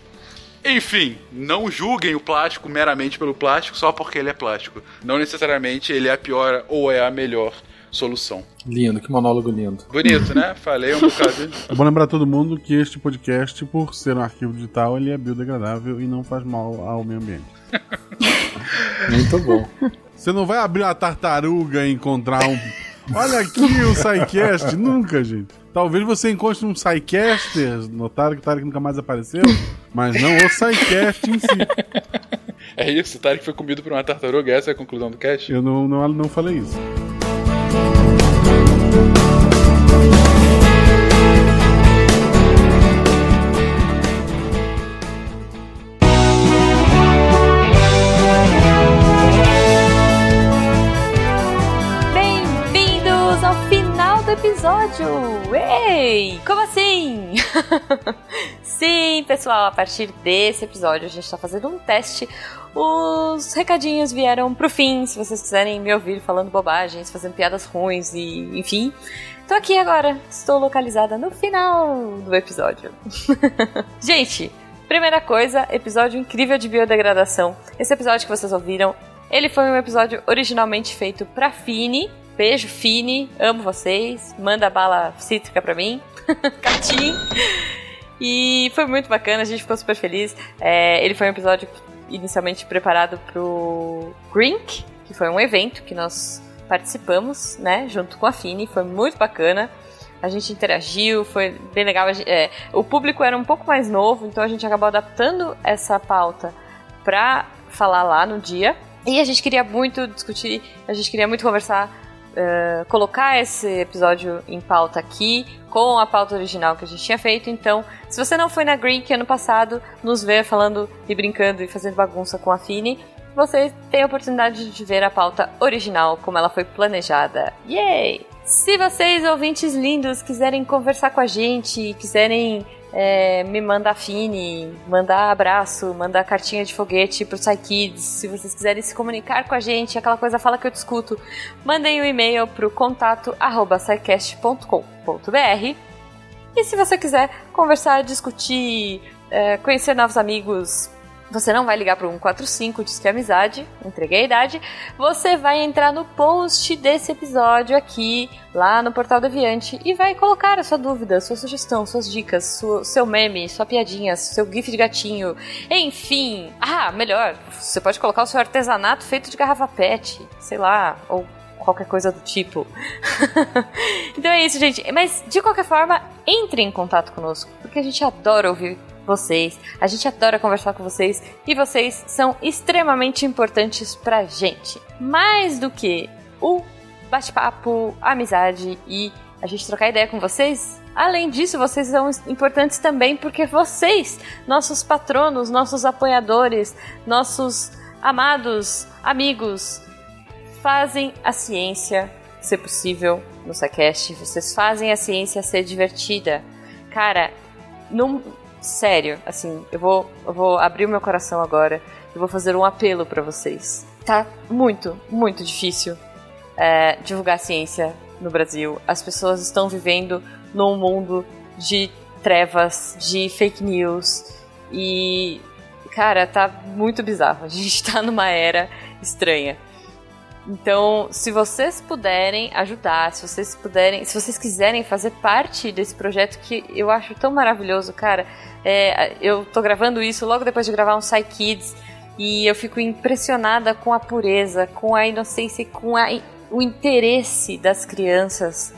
Enfim, não julguem o plástico meramente pelo plástico só porque ele é plástico. Não necessariamente ele é a pior ou é a melhor solução.
Lindo, que monólogo lindo.
Bonito, né? *laughs* Falei um bocado.
É bom lembrar todo mundo que este podcast, por ser um arquivo digital, ele é biodegradável e não faz mal ao meio ambiente. *laughs*
Muito bom.
Você não vai abrir uma tartaruga e encontrar um. Olha aqui o SciCast. Nunca, gente. Talvez você encontre um SciCaster, notaram que o Tarek nunca mais apareceu, mas não o SciCast em si.
É isso, o Tarek foi comido por uma tartaruga, essa é a conclusão do cast?
Eu não, não, não falei isso.
Episódio! Ei! Como assim? *laughs* Sim, pessoal, a partir desse episódio a gente está fazendo um teste. Os recadinhos vieram pro fim, se vocês quiserem me ouvir falando bobagens, fazendo piadas ruins e enfim. Tô aqui agora, estou localizada no final do episódio. *laughs* gente, primeira coisa, episódio incrível de biodegradação. Esse episódio que vocês ouviram, ele foi um episódio originalmente feito pra Fini. Beijo, Fini, amo vocês. Manda bala cítrica pra mim. *laughs* Catim. E foi muito bacana, a gente ficou super feliz. É, ele foi um episódio inicialmente preparado pro Grink, que foi um evento que nós participamos, né, junto com a Fini, foi muito bacana. A gente interagiu, foi bem legal. É, o público era um pouco mais novo, então a gente acabou adaptando essa pauta pra falar lá no dia. E a gente queria muito discutir, a gente queria muito conversar Uh, colocar esse episódio em pauta aqui com a pauta original que a gente tinha feito. Então, se você não foi na Green que ano passado nos ver falando e brincando e fazendo bagunça com a Fini, você tem a oportunidade de ver a pauta original como ela foi planejada. Yay! Se vocês, ouvintes lindos, quiserem conversar com a gente, quiserem é, me mandar fine, mandar abraço, mandar cartinha de foguete pro Psykids. Se vocês quiserem se comunicar com a gente, aquela coisa fala que eu discuto, mandem um e-mail pro contato arroba E se você quiser conversar, discutir, é, conhecer novos amigos, você não vai ligar para o 145, diz que é amizade, entreguei a idade. Você vai entrar no post desse episódio aqui, lá no Portal Deviante, e vai colocar a sua dúvida, sua sugestão, suas dicas, sua, seu meme, sua piadinha, seu gif de gatinho, enfim. Ah, melhor, você pode colocar o seu artesanato feito de garrafa pet, sei lá, ou qualquer coisa do tipo. *laughs* então é isso, gente. Mas de qualquer forma, entre em contato conosco, porque a gente adora ouvir vocês. A gente adora conversar com vocês e vocês são extremamente importantes pra gente. Mais do que o bate-papo, amizade e a gente trocar ideia com vocês. Além disso, vocês são importantes também porque vocês, nossos patronos, nossos apoiadores, nossos amados amigos, fazem a ciência ser possível no SciCast. Vocês fazem a ciência ser divertida. Cara, não, sério, assim, eu vou, eu vou abrir o meu coração agora e vou fazer um apelo para vocês. Tá muito, muito difícil é, divulgar ciência no Brasil. As pessoas estão vivendo num mundo de trevas, de fake news e, cara, tá muito bizarro. *laughs* A gente tá numa era estranha. Então, se vocês puderem ajudar, se vocês puderem, se vocês quiserem fazer parte desse projeto que eu acho tão maravilhoso, cara, é, eu tô gravando isso logo depois de gravar um Psy Kids e eu fico impressionada com a pureza, com a inocência, com a, o interesse das crianças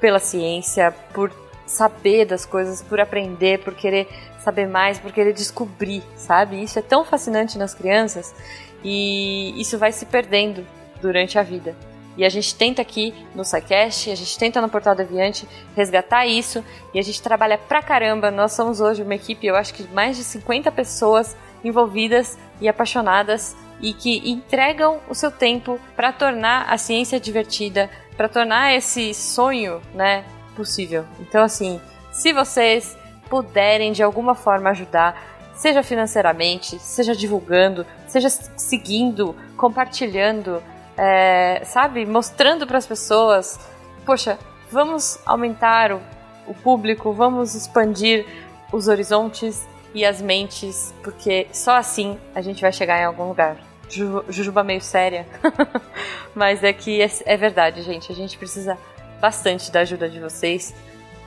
pela ciência, por saber das coisas, por aprender, por querer saber mais, por querer descobrir, sabe? Isso é tão fascinante nas crianças e isso vai se perdendo durante a vida. E a gente tenta aqui no SciCast, a gente tenta no Portal Deviante resgatar isso e a gente trabalha pra caramba. Nós somos hoje uma equipe, eu acho que mais de 50 pessoas envolvidas e apaixonadas e que entregam o seu tempo para tornar a ciência divertida, para tornar esse sonho, né, possível. Então assim, se vocês puderem de alguma forma ajudar, seja financeiramente, seja divulgando, seja seguindo, compartilhando, é, sabe, mostrando para as pessoas, poxa, vamos aumentar o, o público, vamos expandir os horizontes e as mentes, porque só assim a gente vai chegar em algum lugar. Jujuba meio séria, *laughs* mas é que é, é verdade, gente. A gente precisa bastante da ajuda de vocês,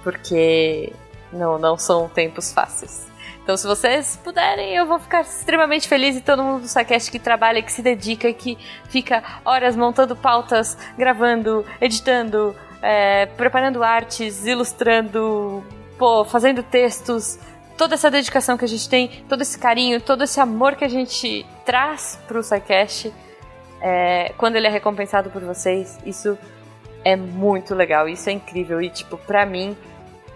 porque não, não são tempos fáceis. Então, se vocês puderem, eu vou ficar extremamente feliz e todo mundo do SciCast que trabalha, que se dedica, que fica horas montando pautas, gravando, editando, é, preparando artes, ilustrando, pô, fazendo textos. Toda essa dedicação que a gente tem, todo esse carinho, todo esse amor que a gente traz pro SciCast, é, quando ele é recompensado por vocês, isso é muito legal, isso é incrível. E, tipo, pra mim,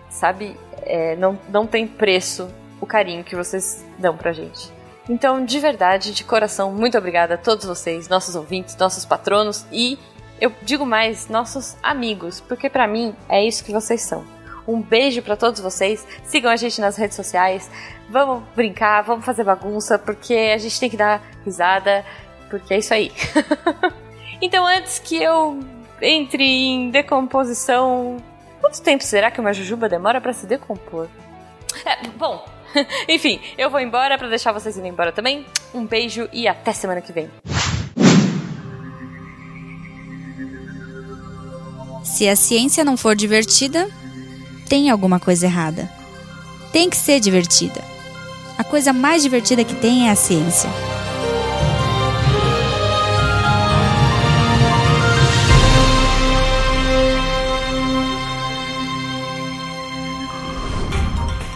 sabe, é, não, não tem preço o carinho que vocês dão pra gente. Então, de verdade, de coração, muito obrigada a todos vocês, nossos ouvintes, nossos patronos e eu digo mais, nossos amigos, porque para mim é isso que vocês são. Um beijo para todos vocês. Sigam a gente nas redes sociais. Vamos brincar, vamos fazer bagunça, porque a gente tem que dar risada, porque é isso aí. *laughs* então, antes que eu entre em decomposição, quanto tempo será que uma jujuba demora para se decompor? É, bom, *laughs* Enfim, eu vou embora para deixar vocês irem embora também. Um beijo e até semana que vem.
Se a ciência não for divertida, tem alguma coisa errada. Tem que ser divertida. A coisa mais divertida que tem é a ciência.